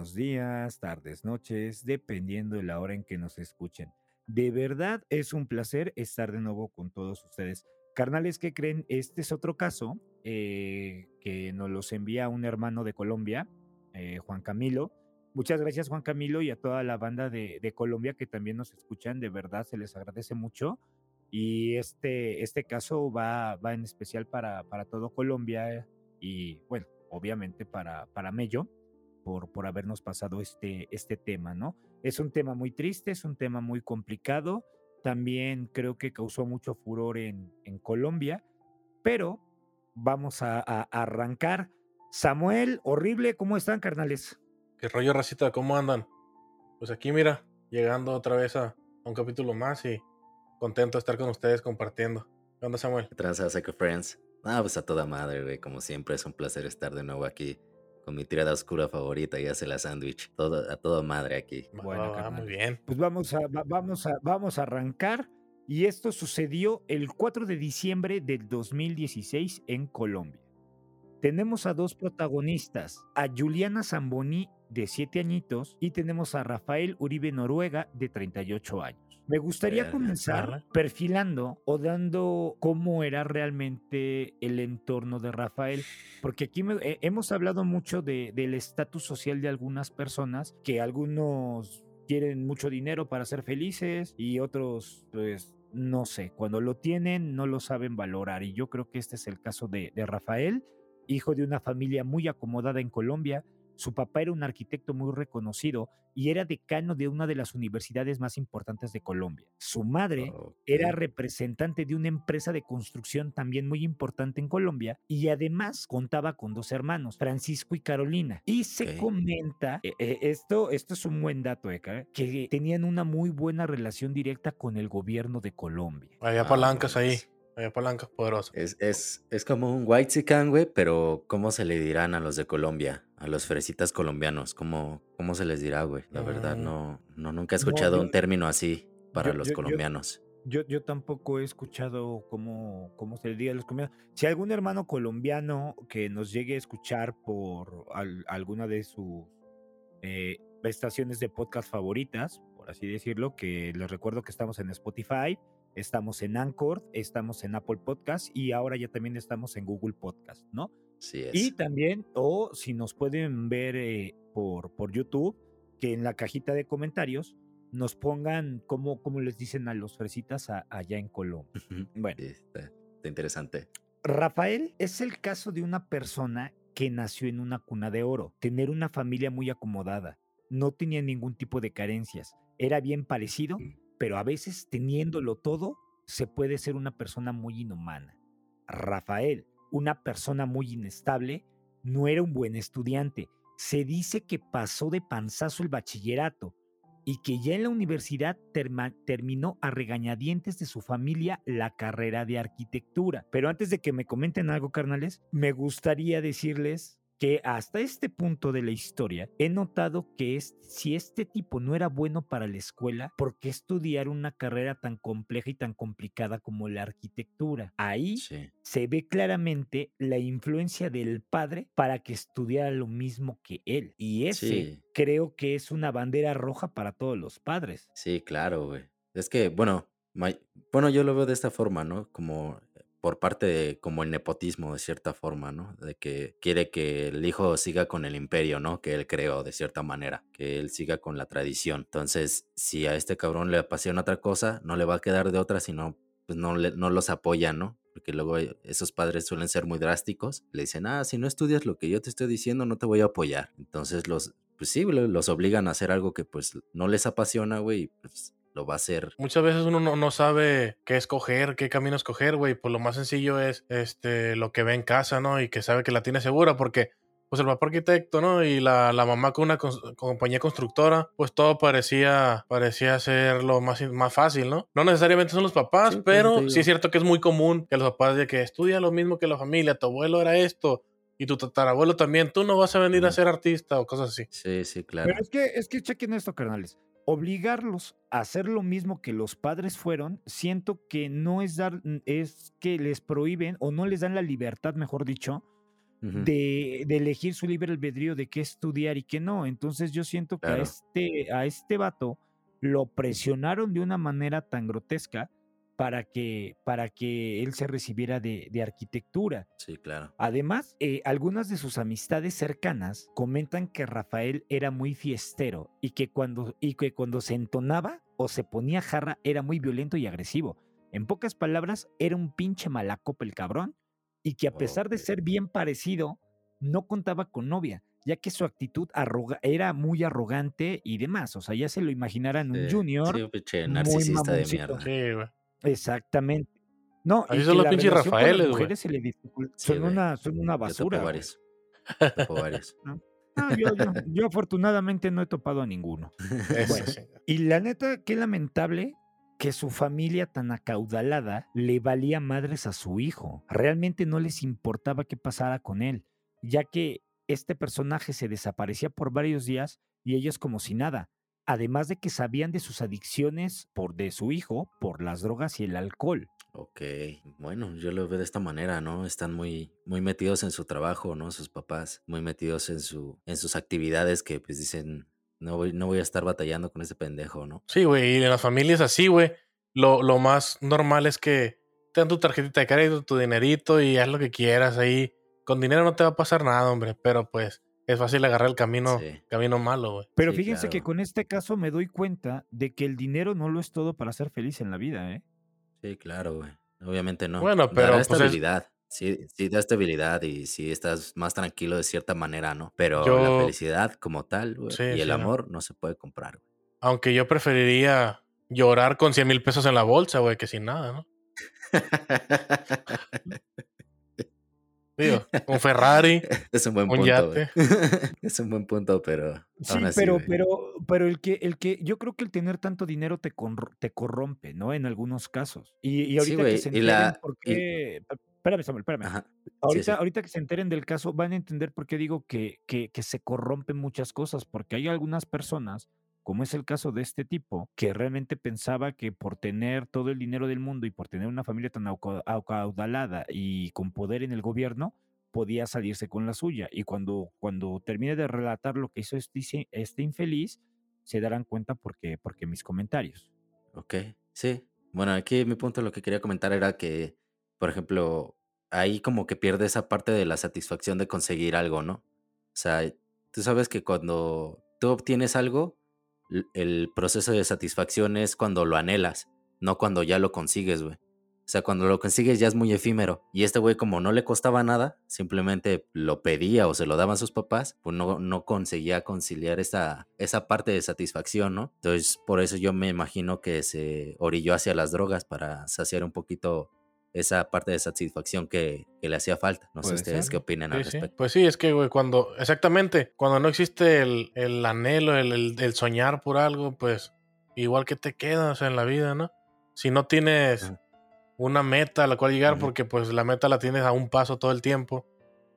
Buenos días, tardes, noches, dependiendo de la hora en que nos escuchen. De verdad es un placer estar de nuevo con todos ustedes. Carnales, ¿qué creen? Este es otro caso eh, que nos los envía un hermano de Colombia, eh, Juan Camilo. Muchas gracias Juan Camilo y a toda la banda de, de Colombia que también nos escuchan. De verdad se les agradece mucho. Y este, este caso va, va en especial para, para todo Colombia y bueno, obviamente para, para Mello por, por habernos pasado este, este tema, ¿no? Es un tema muy triste, es un tema muy complicado, también creo que causó mucho furor en, en Colombia, pero vamos a, a arrancar. Samuel, horrible, ¿cómo están, carnales? ¿Qué rollo, racita? ¿Cómo andan? Pues aquí, mira, llegando otra vez a, a un capítulo más y contento de estar con ustedes compartiendo. ¿Qué onda, Samuel? ¿Qué tranza, Psycho Friends? Ah, pues a toda madre, güey. Como siempre, es un placer estar de nuevo aquí con mi tirada oscura favorita y hace la sándwich. Todo, a toda madre aquí. Bueno, carnal. muy bien. Pues vamos a, va- vamos a, vamos a arrancar. Y esto sucedió el 4 de diciembre del 2016 en Colombia. Tenemos a dos protagonistas, a Juliana Zamboni de 7 añitos y tenemos a Rafael Uribe Noruega de 38 años. Me gustaría comenzar perfilando o dando cómo era realmente el entorno de Rafael, porque aquí me- eh, hemos hablado mucho de- del estatus social de algunas personas, que algunos quieren mucho dinero para ser felices y otros, pues, no sé, cuando lo tienen no lo saben valorar. Y yo creo que este es el caso de, de Rafael, hijo de una familia muy acomodada en Colombia. Su papá era un arquitecto muy reconocido y era decano de una de las universidades más importantes de Colombia. Su madre era representante de una empresa de construcción también muy importante en Colombia y además contaba con dos hermanos, Francisco y Carolina. Y se comenta, eh, eh, esto, esto es un buen dato, Eka, que tenían una muy buena relación directa con el gobierno de Colombia. Había Ah, palancas ahí. Había palancas poderosas. Es, es, es como un white güey, pero ¿cómo se le dirán a los de Colombia? A los fresitas colombianos. ¿Cómo, cómo se les dirá, güey? La verdad, Mm. no, no nunca he No, escuchado yo- un término así para yo- los yo- colombianos. Yo, yo tampoco he escuchado cómo, cómo se le diga a los colombianos. Si algún hermano colombiano que nos llegue a escuchar por al- alguna de sus eh, estaciones de podcast favoritas, por así decirlo, que les recuerdo que estamos en Spotify, estamos en Anchor, estamos en Apple Podcast y ahora ya también estamos en Google Podcast, ¿no? Sí es. Y también, o si nos pueden ver eh, por, por YouTube, que en la cajita de comentarios nos pongan cómo, cómo les dicen a los fresitas a- allá en Colombia. Bueno, Sí, está, está interesante. Rafael es el caso de una persona que nació en una cuna de oro, tener una familia muy acomodada, no tenía ningún tipo de carencias, era bien parecido, pero a veces teniéndolo todo, se puede ser una persona muy inhumana. Rafael, una persona muy inestable, no era un buen estudiante. Se dice que pasó de panzazo el bachillerato y que ya en la universidad terminó a regañadientes de su familia la carrera de arquitectura. Pero antes de que me comenten algo, carnales, me gustaría decirles que hasta este punto de la historia he notado que es, si este tipo no era bueno para la escuela, ¿por qué estudiar una carrera tan compleja y tan complicada como la arquitectura? Ahí Sí. se ve claramente la influencia del padre para que estudiara lo mismo que él. Y ese Sí. creo que es una bandera roja para todos los padres. Sí, claro, güey. Es que, bueno, bueno, yo lo veo de esta forma, ¿no? Como por parte de, como el nepotismo, de cierta forma, ¿no? De que quiere que el hijo siga con el imperio, ¿no? Que él creó, de cierta manera, que él siga con la tradición. Entonces, si a este cabrón le apasiona otra cosa, no le va a quedar de otra, sino, pues no, le- no los apoya, ¿no? Porque luego esos padres suelen ser muy drásticos. Le dicen, ah, si no estudias lo que yo te estoy diciendo, no te voy a apoyar. Entonces, los, pues sí, lo- los obligan a hacer algo que pues no les apasiona, güey, pues lo va a hacer. Muchas veces uno no, no sabe qué escoger, qué camino escoger, güey. Pues lo más sencillo es este lo que ve en casa, ¿no? Y que sabe que la tiene segura, porque pues el papá arquitecto, ¿no? Y la, la mamá con una cons- compañía constructora, pues todo parecía, parecía ser lo más, más fácil, ¿no? No necesariamente son los papás, Sí, pero sí es cierto que es muy común que los papás de que estudia lo mismo que la familia, tu abuelo era esto y tu tatarabuelo también, tú no vas a venir a ser artista o cosas así. Sí, sí, claro. Pero es que, es que chequen esto, carnales. Obligarlos a hacer lo mismo que los padres fueron, siento que no es dar, es que les prohíben o no les dan la libertad, mejor dicho, de, de elegir su libre albedrío de qué estudiar y qué no. Entonces yo siento que a este, a este vato lo presionaron de una manera tan grotesca para que, para que él se recibiera de, de arquitectura. Sí, claro. Además, eh, algunas de sus amistades cercanas comentan que Rafael era muy fiestero y que, cuando, y que cuando se entonaba o se ponía jarra era muy violento y agresivo. En pocas palabras, era un pinche malacopa el cabrón y que a pesar de ser bien parecido, no contaba con novia, ya que su actitud arroga- era muy arrogante y demás. O sea, ya se lo imaginarán un Sí, junior. sí, un pinche muy narcisista de mierda. Sí. Exactamente. No, Así son los pinches Rafaeles, güey. mujeres se le dificul- Sí, son, una, son una Yo topo basura. güey. varios. Topo varios. Yo, yo- yo afortunadamente no he topado a ninguno. Bueno. Y la neta, qué lamentable que su familia tan acaudalada le valía madres a su hijo. Realmente no les importaba qué pasara con él, ya que este personaje se desaparecía por varios días y ellos como si nada. Además de que sabían de sus adicciones por de su hijo, por las drogas y el alcohol. Ok, bueno, yo lo veo de esta manera, ¿no? Están muy, muy metidos en su trabajo, ¿no? Sus papás, muy metidos en su, en sus actividades que pues dicen, no voy, no voy a estar batallando con ese pendejo, ¿no? Sí, güey, y en las familias así, güey, lo, lo más normal es que te dan tu tarjetita de crédito, tu dinerito y haz lo que quieras ahí. Con dinero no te va a pasar nada, hombre, pero pues es fácil agarrar el camino, Sí. camino malo, güey. Pero Sí, fíjense que con este caso me doy cuenta de que el dinero no lo es todo para ser feliz en la vida, ¿eh? Sí, claro, güey. Obviamente no. Bueno, Dará pero, pues, es- estabilidad. Sí, sí da estabilidad y sí estás más tranquilo de cierta manera, ¿no? Pero la felicidad como tal, güey, Sí, y el sí, no. amor no se puede comprar, güey. Aunque yo preferiría llorar con 100 mil pesos en la bolsa, güey, que sin nada, ¿no? Digo, un Ferrari. es un buen Un punto, yate. es un buen punto, pero Sí, aún así, pero, güey. pero, pero el que, el que, yo creo que el tener tanto dinero te, corr- te corrompe, ¿no? En algunos casos. Y, y Sí, ahorita güey, que se y enteren la- por y- qué. Espérame, Samuel, espérame. Ajá. Ahorita, sí. ahorita que se enteren del caso, van a entender por qué digo que, que, que se corrompen muchas cosas, porque hay algunas personas, como es el caso de este tipo, que realmente pensaba que por tener todo el dinero del mundo y por tener una familia tan acaudalada y con poder en el gobierno, podía salirse con la suya. Y cuando, cuando termine de relatar lo que hizo este, este infeliz, se darán cuenta porque, porque mis comentarios. Ok, sí. Bueno, aquí mi punto lo que quería comentar era que, por ejemplo, ahí como que pierde esa parte de la satisfacción de conseguir algo, ¿no? O sea, tú sabes que cuando tú obtienes algo, el proceso de satisfacción es cuando lo anhelas, no cuando ya lo consigues, güey. O sea, cuando lo consigues ya es muy efímero. Y este güey, como no le costaba nada, simplemente lo pedía o se lo daban sus papás, pues no, no conseguía conciliar esa, esa parte de satisfacción, ¿no? Entonces, por eso yo me imagino que se orilló hacia las drogas para saciar un poquito esa parte de satisfacción que, que le hacía falta. No sé ustedes ser. qué opinan al sí. respecto. Pues sí, es que, güey, cuando, exactamente, cuando no existe el, el anhelo, el, el- el soñar por algo, pues igual que te quedas en la vida, ¿no? Si no tienes Ajá. una meta a la cual llegar, porque pues la meta la tienes a un paso todo el tiempo,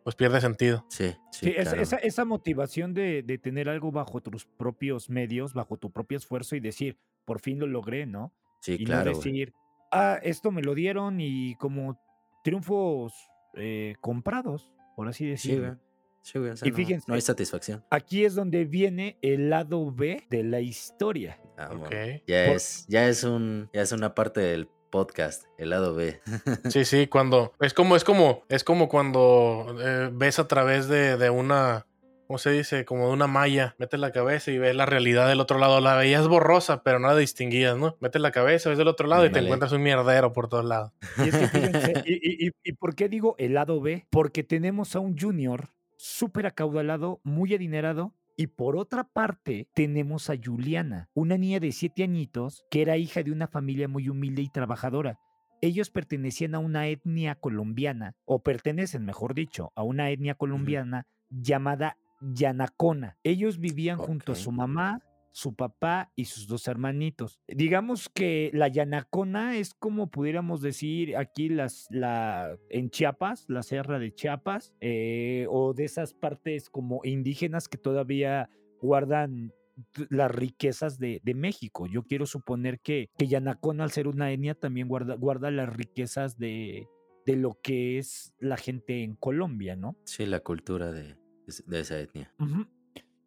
pues pierde sentido. Sí, sí, Sí, es- claro. esa, esa motivación de, de tener algo bajo tus propios medios, bajo tu propio esfuerzo y decir, por fin lo logré, ¿no? Sí, y claro. no decir, ah, esto me lo dieron y como triunfos eh, comprados, por así Sí, decirlo. güey. Sí, güey, o sea, Y no- fíjense, no hay satisfacción. Aquí es donde viene el lado B de la historia. Ah, Ok. bueno. Ya Por- es, ya es un, ya es una parte del podcast, el lado B. Sí, sí, cuando es como, es como, es como cuando eh, ves a través de, de una, ¿cómo se dice? Como de una malla, metes la cabeza y ves la realidad del otro lado. La veías borrosa, pero no la distinguías, ¿no? Metes la cabeza, ves del otro lado y te encuentras un mierdero por todos lados. Y es que fíjense, y, y- y- ¿y por qué digo el lado B? Porque tenemos a un junior súper acaudalado, muy adinerado. Y por otra parte, tenemos a Juliana, una niña de siete añitos que era hija de una familia muy humilde y trabajadora. Ellos pertenecían a una etnia colombiana, o pertenecen, mejor dicho, a una etnia colombiana llamada Yanacona. Ellos vivían junto a su mamá, su papá y sus dos hermanitos. Digamos que la Yanacona es como pudiéramos decir aquí las, la, en Chiapas, la Sierra de Chiapas, eh, o de esas partes como indígenas que todavía guardan las riquezas de, de México. Yo quiero suponer que, que Yanacona, al ser una etnia, también guarda, guarda las riquezas de, de lo que es la gente en Colombia, ¿no? Sí, la cultura de, de esa etnia. Ujú.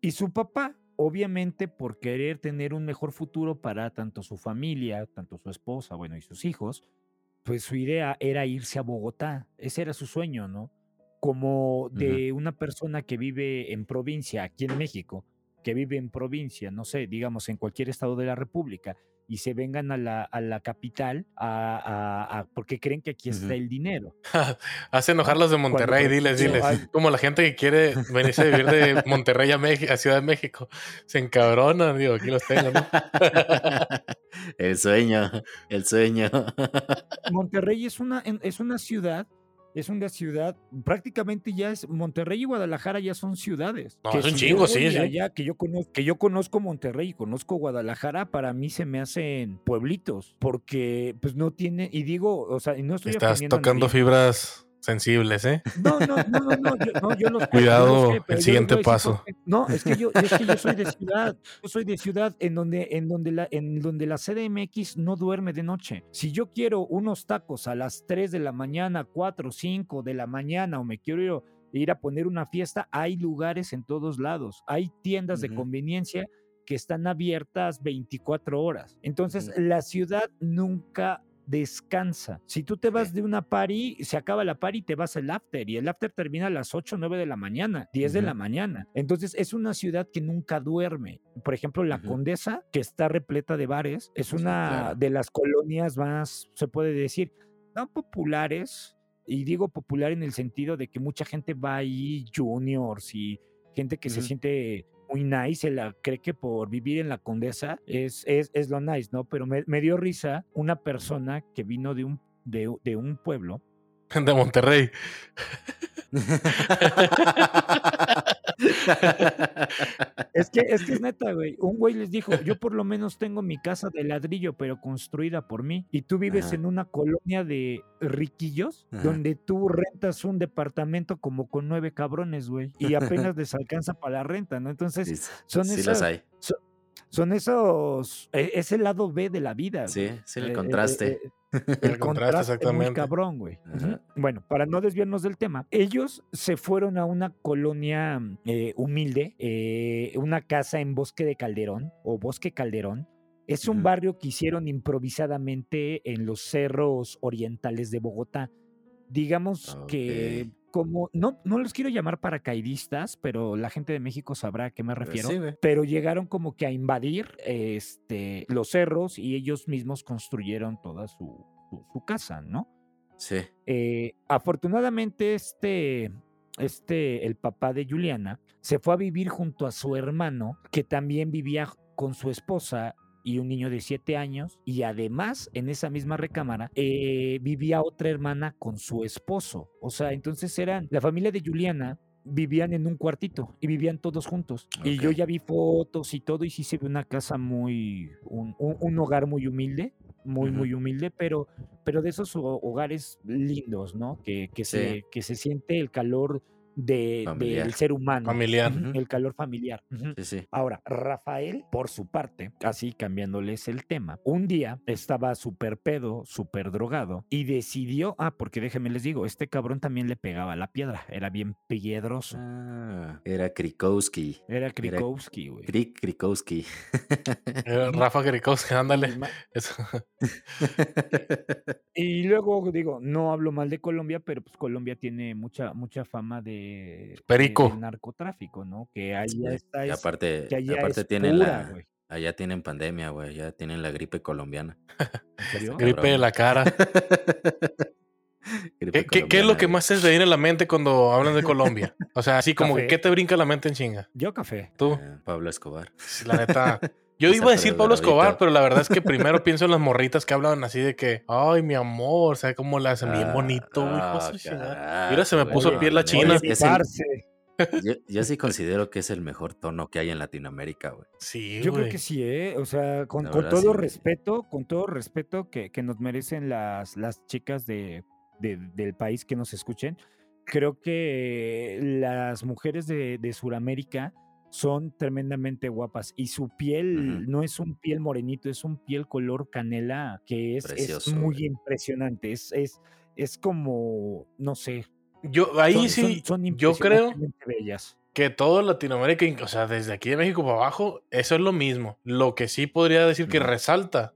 Y su papá, obviamente por querer tener un mejor futuro para tanto su familia, tanto su esposa, bueno, y sus hijos, pues su idea era irse a Bogotá. Ese era su sueño, ¿no? Como de una persona que vive en provincia, aquí en México, que vive en provincia, no sé, digamos en cualquier estado de la República, y se vengan a la, a la capital a, a- a- porque creen que aquí está el dinero. Hace enojar ¿no? los de Monterrey, diles, diles. hay, Como la gente que quiere venirse a vivir de Monterrey a, Meji- a Ciudad de México. Se encabronan, digo, aquí los tengo, ¿no? El sueño, el sueño. Monterrey es una, en- es una ciudad, es una ciudad, prácticamente ya es, Monterrey y Guadalajara ya son ciudades. No, Que es un si yo chingo, sí, sí. allá, que yo conozco, que yo conozco Monterrey y conozco Guadalajara, para mí se me hacen pueblitos, porque pues no tiene, y digo, o sea, y no estoy Estás tocando nadie. fibras sensibles, ¿eh? No, no, no, no, no, yo, no, yo lo sé, yo lo Cuidado, el siguiente paso. No, es que yo, es que yo soy de ciudad, yo soy de ciudad en donde, en donde la, en donde la CDMX no duerme de noche. Si yo quiero unos tacos a las 3 de la mañana, 4, 5 de la mañana, o me quiero ir, ir a poner una fiesta, hay lugares en todos lados, hay tiendas de conveniencia que están abiertas 24 horas. Entonces, la ciudad nunca descansa. Si tú te vas de una party, se acaba la party y te vas al after y el after termina a las 8 o 9 de la mañana, 10 de la mañana. Entonces es una ciudad que nunca duerme. Por ejemplo, La. Condesa, que está repleta de bares, es una claro. de las colonias más, se puede decir, no populares, y digo popular en el sentido de que mucha gente va ahí, juniors y gente que se siente muy nice, se la cree que por vivir en la Condesa es, es, es lo nice, ¿no? Pero me, me dio risa una persona que vino de un, de, de un pueblo. De Monterrey. Es que, es que es neta, güey. Un güey les dijo, yo por lo menos tengo mi casa de ladrillo, pero construida por mí. Y tú vives Ajá, en una colonia de riquillos, ajá. donde tú rentas un departamento como con nueve cabrones, güey. Y apenas les alcanza para la renta, ¿no? Entonces, Sí, son sí esas, hay. so- son esos, e- es el lado B de la vida, Sí, güey. sí, Eh, el eh, contraste. eh, el El contraste, contraste muy exactamente. cabrón, güey. Ajá. Bueno, para no desviarnos del tema, ellos se fueron a una colonia humilde, eh, una casa en Bosque de Calderón o Bosque Calderón. Es un barrio que hicieron improvisadamente en los cerros orientales de Bogotá. Digamos que. Como, no, no los quiero llamar paracaidistas, pero la gente de México sabrá a qué me Pues refiero sí, pero llegaron como que a invadir este, los cerros y ellos mismos construyeron toda su, su- su casa, ¿no? Sí. Eh, afortunadamente este, este, el papá de Juliana, se fue a vivir junto a su hermano, que también vivía con su esposa y un niño de siete años, y además en esa misma recámara eh, vivía otra hermana con su esposo. O sea, entonces eran la familia de Juliana. Vivían en un cuartito y vivían todos juntos. Y yo ya vi fotos y todo, y sí se ve una casa muy, un, un- un hogar muy humilde, muy, muy humilde, pero pero de esos ho- hogares lindos, ¿no? Que, que, Sí. se, que se siente el calor de, del ser humano. Familiar. El calor familiar. Sí, sí. Ahora, Rafael, por su parte, así cambiándoles el tema, un día estaba súper pedo, súper drogado y decidió, ah, porque déjenme les digo, este cabrón también le pegaba la piedra, era bien piedroso, Ah, era Krikowski. era Krikowski, güey. Krik Krikowski. Rafa Grikowski, ándale. Y luego digo, no hablo mal de Colombia, pero pues Colombia tiene mucha mucha fama de, de- Perico. narcotráfico, ¿no? Que allá Sí, está Y es, aparte, que allá aparte es tienen pura, la, allá tienen pandemia, güey. Ya tienen la gripe colombiana. ¿En Está serio? Gripe de la cara. Gripe ¿Qué, qué, qué es lo que más se te viene a la mente cuando hablan de Colombia? O sea, así como que. ¿qué te brinca a la mente en chinga? Yo café. Tú, Eh, Pablo Escobar. La neta. Yo iba a decir Pablo Escobar, pero la verdad es que primero pienso en las morritas que hablan así de que, ay, mi amor, o sea, cómo la hacen bien Ah, bonito, güey. ah, su chingada. Mira, se me puso güey. piel la china. es- es el- parce. yo, yo sí considero que es el mejor tono que hay en Latinoamérica, güey. Sí, Yo creo güey. que sí, ¿eh? O sea, con, La con verdad, todo sí, güey. respeto, con todo respeto que, que nos merecen las, las chicas de, de- del país que nos escuchen, creo que las mujeres de, de Sudamérica son tremendamente guapas y su piel no es un piel morenito, es un piel color canela que es, es muy impresionante. Es, es, es como, no sé. Yo, ahí son- sí, son- son yo creo bellas. que todo Latinoamérica, o sea, desde aquí de México para abajo, eso es lo mismo. Lo que sí podría decir que resalta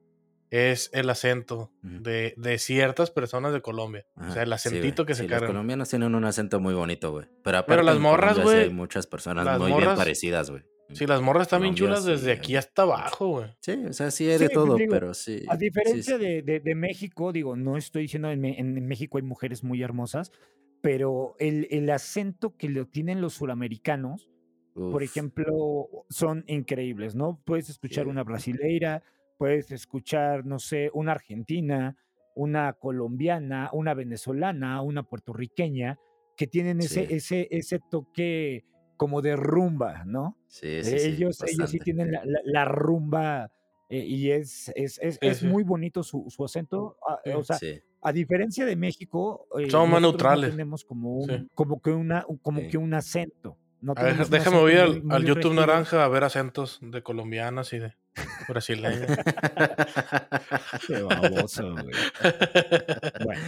es el acento de, de ciertas personas de Colombia. o sea, el sí, acentito que se Sí, Los cargan. colombianos tienen un acento muy bonito, güey. Pero, aparte Pero las morras, güey, hay muchas personas muy bien parecidas, güey. Sí, las morras están bien chulas desde sí, aquí hasta abajo, güey. Sí, o sea, sí hay de Sí, todo, digo, pero sí. A diferencia sí. de, de- de México, digo, no estoy diciendo en, en México hay mujeres muy hermosas, pero el, el acento que lo tienen los suramericanos, por ejemplo, son increíbles, ¿no? Puedes escuchar Sí. una brasileira, puedes escuchar, no sé, una argentina, una colombiana, una venezolana, una puertorriqueña, que tienen ese, Sí. ese, ese toque como de rumba, ¿no? sí, sí, sí, ellos, ellos sí tienen la, la- la rumba eh, y es, es, es, es sí. muy bonito su, su acento. ah, Sí. O sea, Sí, a diferencia de México, eh, Son más nosotros no neutrales. tenemos como un, Sí. como que una, un- como Sí. que un acento. No A ver, déjame muy- al, YouTube naranja a ver acentos de colombianas y de brasileñas. Qué baboso, güey. Bueno,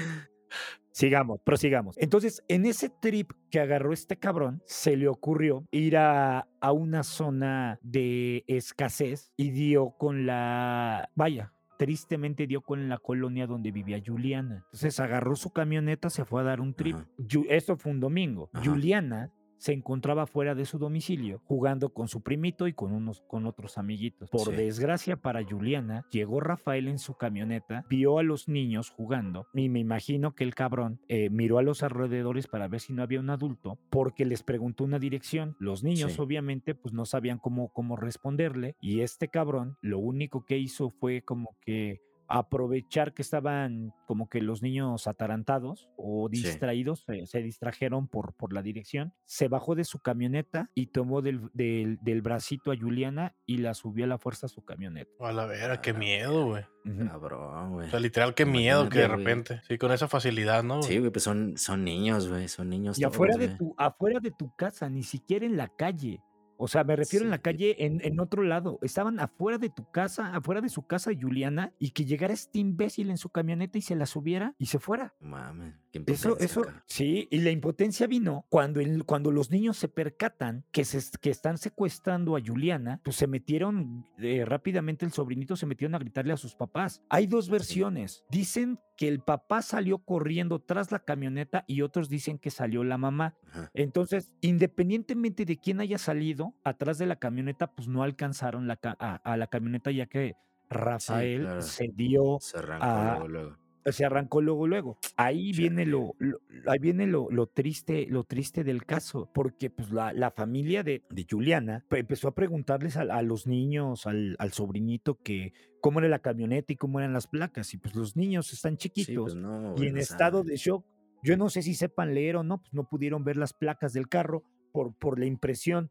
sigamos, prosigamos. Entonces, en ese trip que agarró este cabrón, se le ocurrió ir a, a una zona de escasez y dio con la. Vaya. Tristemente dio con la colonia donde vivía Juliana. Entonces agarró su camioneta, se fue a dar un trip. Ajá. Esto fue un domingo. Ajá. Juliana se encontraba fuera de su domicilio jugando con su primito y con unos con otros amiguitos. Por Sí. desgracia para Juliana, llegó Rafael en su camioneta, vio a los niños jugando y me imagino que el cabrón eh, miró a los alrededores para ver si no había un adulto porque les preguntó una dirección. Los niños Sí. obviamente pues no sabían cómo, cómo responderle y este cabrón lo único que hizo fue como que aprovechar que estaban como que los niños atarantados o Sí. distraídos, se, se distrajeron por, por la dirección, se bajó de su camioneta y tomó del, del, del bracito a Juliana y la subió a la fuerza a su camioneta. A la vera, qué A la miedo, güey. Cabrón, güey. O sea, literal, qué miedo que de repente. Sí, con esa facilidad, ¿no? Sí, güey, pues son, son niños, güey. Son niños Y todos, afuera de, tu, afuera de tu casa, ni siquiera en la calle. O sea, me refiero en la calle en, en otro lado. Estaban afuera de tu casa, afuera de su casa Juliana, y que llegara este imbécil en su camioneta y se la subiera y se fuera. Mames, Eso, eso, sí, y la impotencia vino cuando, el- cuando los niños se percatan que, se, que están secuestrando a Juliana, pues se metieron eh, rápidamente, el sobrinito se metieron a gritarle a sus papás. Hay dos versiones. Dicen que el papá salió corriendo tras la camioneta y otros dicen que salió la mamá. Ajá. Entonces, independientemente de quién haya salido atrás de la camioneta, pues no alcanzaron la a, a la camioneta ya que Rafael claro. se dio Se arrancó luego, luego. Se arrancó luego luego. Ahí viene lo, lo- ahí viene lo, lo triste, lo triste del caso, porque pues la, la familia de, de Juliana pe- empezó a preguntarles a, a los niños, al, al sobrinito que cómo era la camioneta y cómo eran las placas y pues los niños están Sí, chiquitos pues no, y en no estado de shock. Yo no sé si sepan leer o no, pues no pudieron ver las placas del carro por, por la impresión.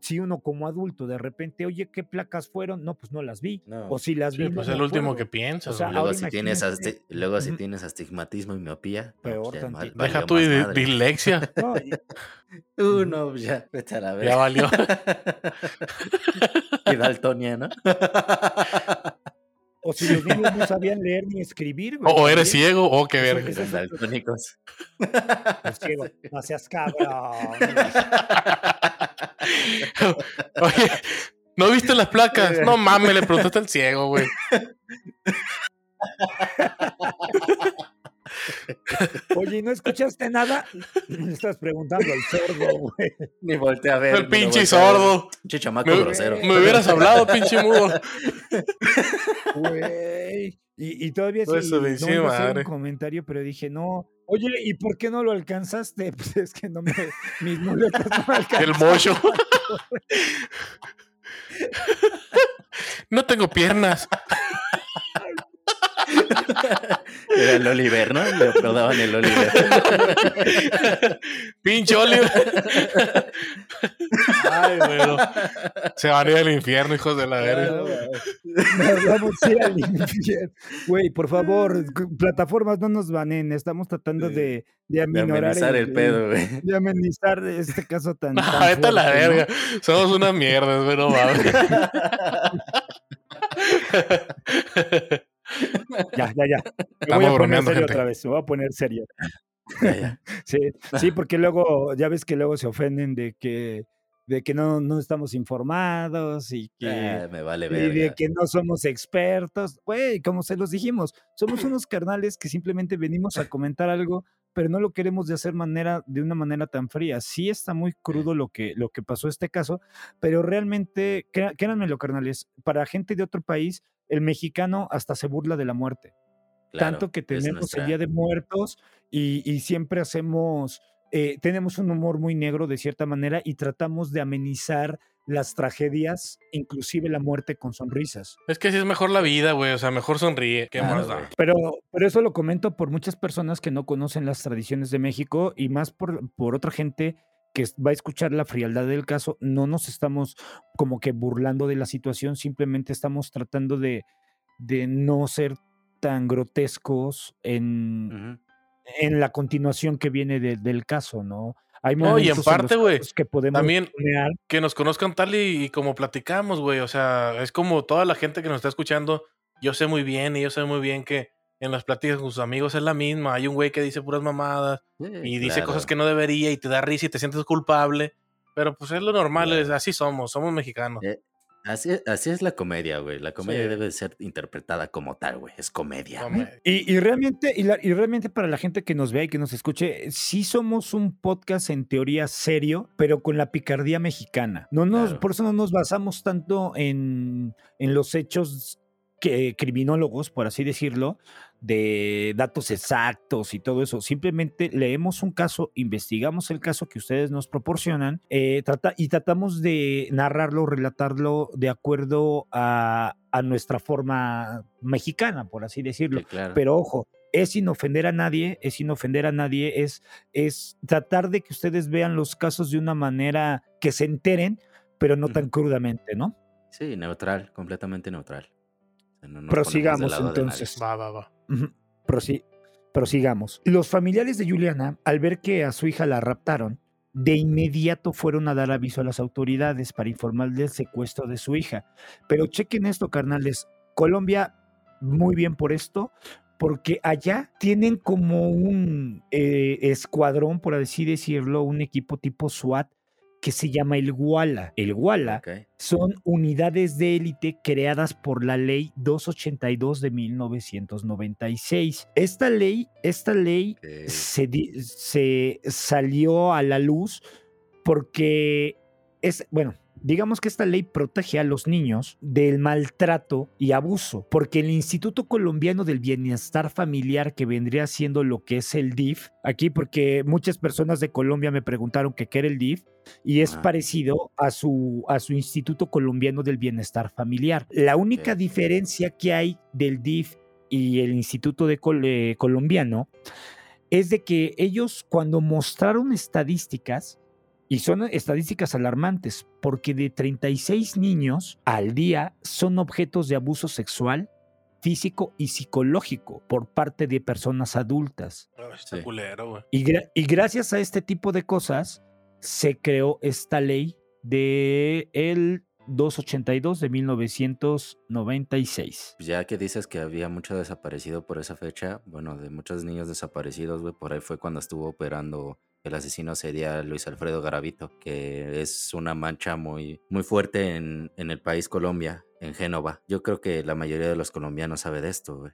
Si uno como adulto de repente, oye, ¿qué placas fueron? No, pues no las vi. No. O si las Sí, vi, pues es el último que piensas, O sea. Luego si tienes luego si tienes astigmatismo y miopía, Peor pues mal-. Deja tu dislexia. No, y- Uh, no, ya, vete a la vez. Ya valió. y Daltonia, ¿no? O si los niños no sabían leer ni escribir, O, güey. o eres ciego, o qué Eso- verga. Eran daltónicos. Pues, ciego, no seas cabrón. Oye, ¿no viste las placas? No mames, le preguntaste al ciego, güey. Oye, ¿y ¿no escuchaste nada? Le estás preguntando al sordo, güey. Ni volteé a ver. El pinche sordo. Pinche chamaco Me, grosero. me hubieras hablado, pinche mudo. Güey. Y, y todavía sí, Pues, su no iba a hacer madre. un comentario, pero dije, no. Oye, ¿y por qué no lo alcanzaste? Pues es que no me, mis muletas no me El alcanzaron. mocho. No tengo piernas. Era el Oliver, ¿no? Le aplaudaban el Oliver. Pinche Oliver. Ay, bueno. Se van a ir al infierno, hijos de la verga. Nos vamos a ir al infierno. Güey, por favor, plataformas no nos banen. Estamos tratando de, de De aminorar amenizar el pedo, güey. De amenizar este caso tan. No, tan vete a la ¿no? verga. Somos unas mierdas, pero mames. ya, ya, ya. Me voy a poner serio gente. otra vez, me voy a poner serio. Ya, ya. Sí, sí, porque luego, ya ves que luego se ofenden de que, de que no, no estamos informados y que, Ah, me vale y de verga. que no somos expertos. Güey, como se los dijimos, somos unos carnales que simplemente venimos a comentar algo, pero no lo queremos de hacer manera, de una manera tan fría. Sí está muy crudo lo que, lo que pasó este caso, pero realmente, cré- créanmelo, carnales, para gente de otro país, el mexicano hasta se burla de la muerte Claro, tanto que es tenemos el nuestra. Día de Muertos y, y siempre hacemos, eh, tenemos un humor muy negro de cierta manera y tratamos de amenizar las tragedias, inclusive la muerte con sonrisas. Es que sí es mejor la vida, güey. O sea, mejor sonríe. ¿Qué Claro, más da? güey. Pero, pero eso lo comento por muchas personas que no conocen las tradiciones de México y más por, por otra gente que va a escuchar la frialdad del caso. No nos estamos como que burlando de la situación, simplemente estamos tratando de, de no ser tan grotescos en, en la continuación que viene de- del caso, ¿no? Hay No, y en parte, güey, que podemos también-. Que nos conozcan tal y, y como platicamos, güey. O sea, es como toda la gente que nos está escuchando. Yo sé muy bien y yo sé muy bien que en las pláticas con sus amigos es la misma. Hay un güey que dice puras mamadas Sí, y dice cosas claro. que no debería y te da risa y te sientes culpable. Pero pues es lo normal, es, así somos, somos mexicanos. Eh, Así, así es la comedia, güey. La comedia Sí. debe ser interpretada como tal, güey. Es comedia. Come- Y, y realmente, y, la- y realmente para la gente que nos vea y que nos escuche, sí somos un podcast en teoría serio, pero con la picardía mexicana. No nos, Claro. Por eso no nos basamos tanto en, en los hechos que, criminólogos, por así decirlo, de datos exactos y todo eso. Simplemente leemos un caso, investigamos el caso que ustedes nos proporcionan eh, trata- y tratamos de narrarlo, relatarlo de acuerdo a, a nuestra forma mexicana, por así decirlo. Sí, claro. Pero ojo, es sin ofender a nadie, es sin ofender a nadie, es, es tratar de que ustedes vean los casos de una manera que se enteren, pero no tan crudamente, ¿no? Sí, neutral, completamente neutral. No Prosigamos entonces. Va, va, va. Prosigamos. Los familiares de Juliana, al ver que a su hija la raptaron, de inmediato fueron a dar aviso a las autoridades para informar del secuestro de su hija. Pero chequen esto, carnales. Colombia, muy bien por esto, porque allá tienen como un eh, escuadrón, por así decirlo, un equipo tipo SWAT que se llama el Guala. El Guala Ok. son unidades de élite creadas por la ley 282 de 1996. Esta ley, esta ley se, se salió a la luz porque es, bueno, digamos que esta ley protege a los niños del maltrato y abuso, porque el Instituto Colombiano del Bienestar Familiar, que vendría siendo lo que es el DIF, aquí porque muchas personas de Colombia me preguntaron que qué era el DIF, y es Ah. parecido a su, a su Instituto Colombiano del Bienestar Familiar. La única diferencia que hay del DIF y el Instituto de Col- eh, Colombiano es de que ellos cuando mostraron estadísticas, y son estadísticas alarmantes, porque de 36 niños al día son objetos de abuso sexual, físico y psicológico por parte de personas adultas. Ay, está Sí. culero, güey. Y, gra- y gracias a este tipo de cosas se creó esta ley de el 282 de 1996. Pues Ya que dices que había mucho desaparecido por esa fecha, bueno, de muchos niños desaparecidos, güey, por ahí fue cuando estuvo operando el asesino serial Luis Alfredo Garavito, que es una mancha muy, muy fuerte en, en el país Colombia, en Génova. Yo creo que la mayoría de los colombianos sabe de esto, güey.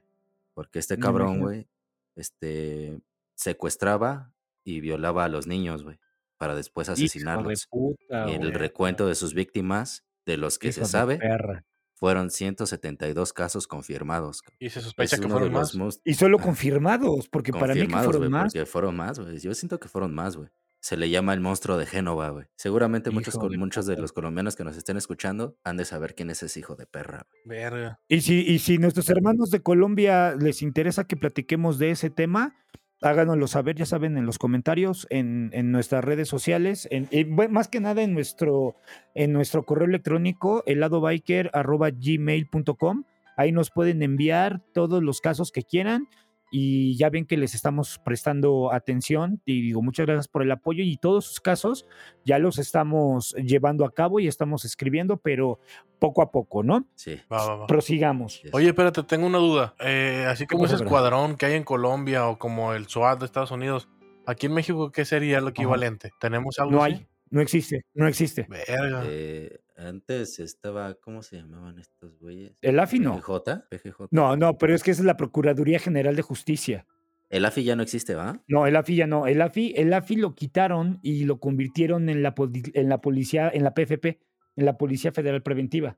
Porque este cabrón, güey, este, secuestraba y violaba a los niños, güey, para después asesinarlos. puta, Y el recuento de sus víctimas, de los que Hijo se sabe, perra. Fueron 172 casos confirmados. Y se sospecha Es que fueron más. most Y solo confirmados, porque para mí que confirmados, fueron güey, más. porque fueron más, güey. Yo siento que fueron más, güey. Se le llama el monstruo de Génova, güey. Seguramente muchos, Hijo de muchos de los colombianos que nos estén escuchando han de saber quién es ese hijo de perra. güey. Verga. Y si, y si nuestros hermanos de Colombia les interesa que platiquemos de ese tema, háganoslo saber, ya saben, en los comentarios, en, en nuestras redes sociales, en, bueno, más que nada en nuestro, en nuestro correo electrónico, heladobiker.gmail.com. Ahí nos pueden enviar todos los casos que quieran y ya ven que les estamos prestando atención y digo muchas gracias por el apoyo y todos sus casos ya los estamos llevando a cabo y estamos escribiendo, pero poco a poco, ¿no? Sí. Va, va, va. Prosigamos. Yes. Oye, espérate, tengo una duda. Eh, así como ese escuadrón que hay en Colombia o como el SWAT de Estados Unidos, aquí en México, ¿qué sería lo equivalente? ¿Tenemos algo No así? hay, no existe, no existe. Verga. Eh, antes estaba, ¿cómo se llamaban estos güeyes? El AFI no. PGJ. PGJ. No, no, pero es que esa es la Procuraduría General de Justicia. El AFI ya no existe, ¿va? No, el AFI ya no. El AFI, el AFI lo quitaron y lo convirtieron en la, en la policía, en la PFP, en la Policía Federal Preventiva.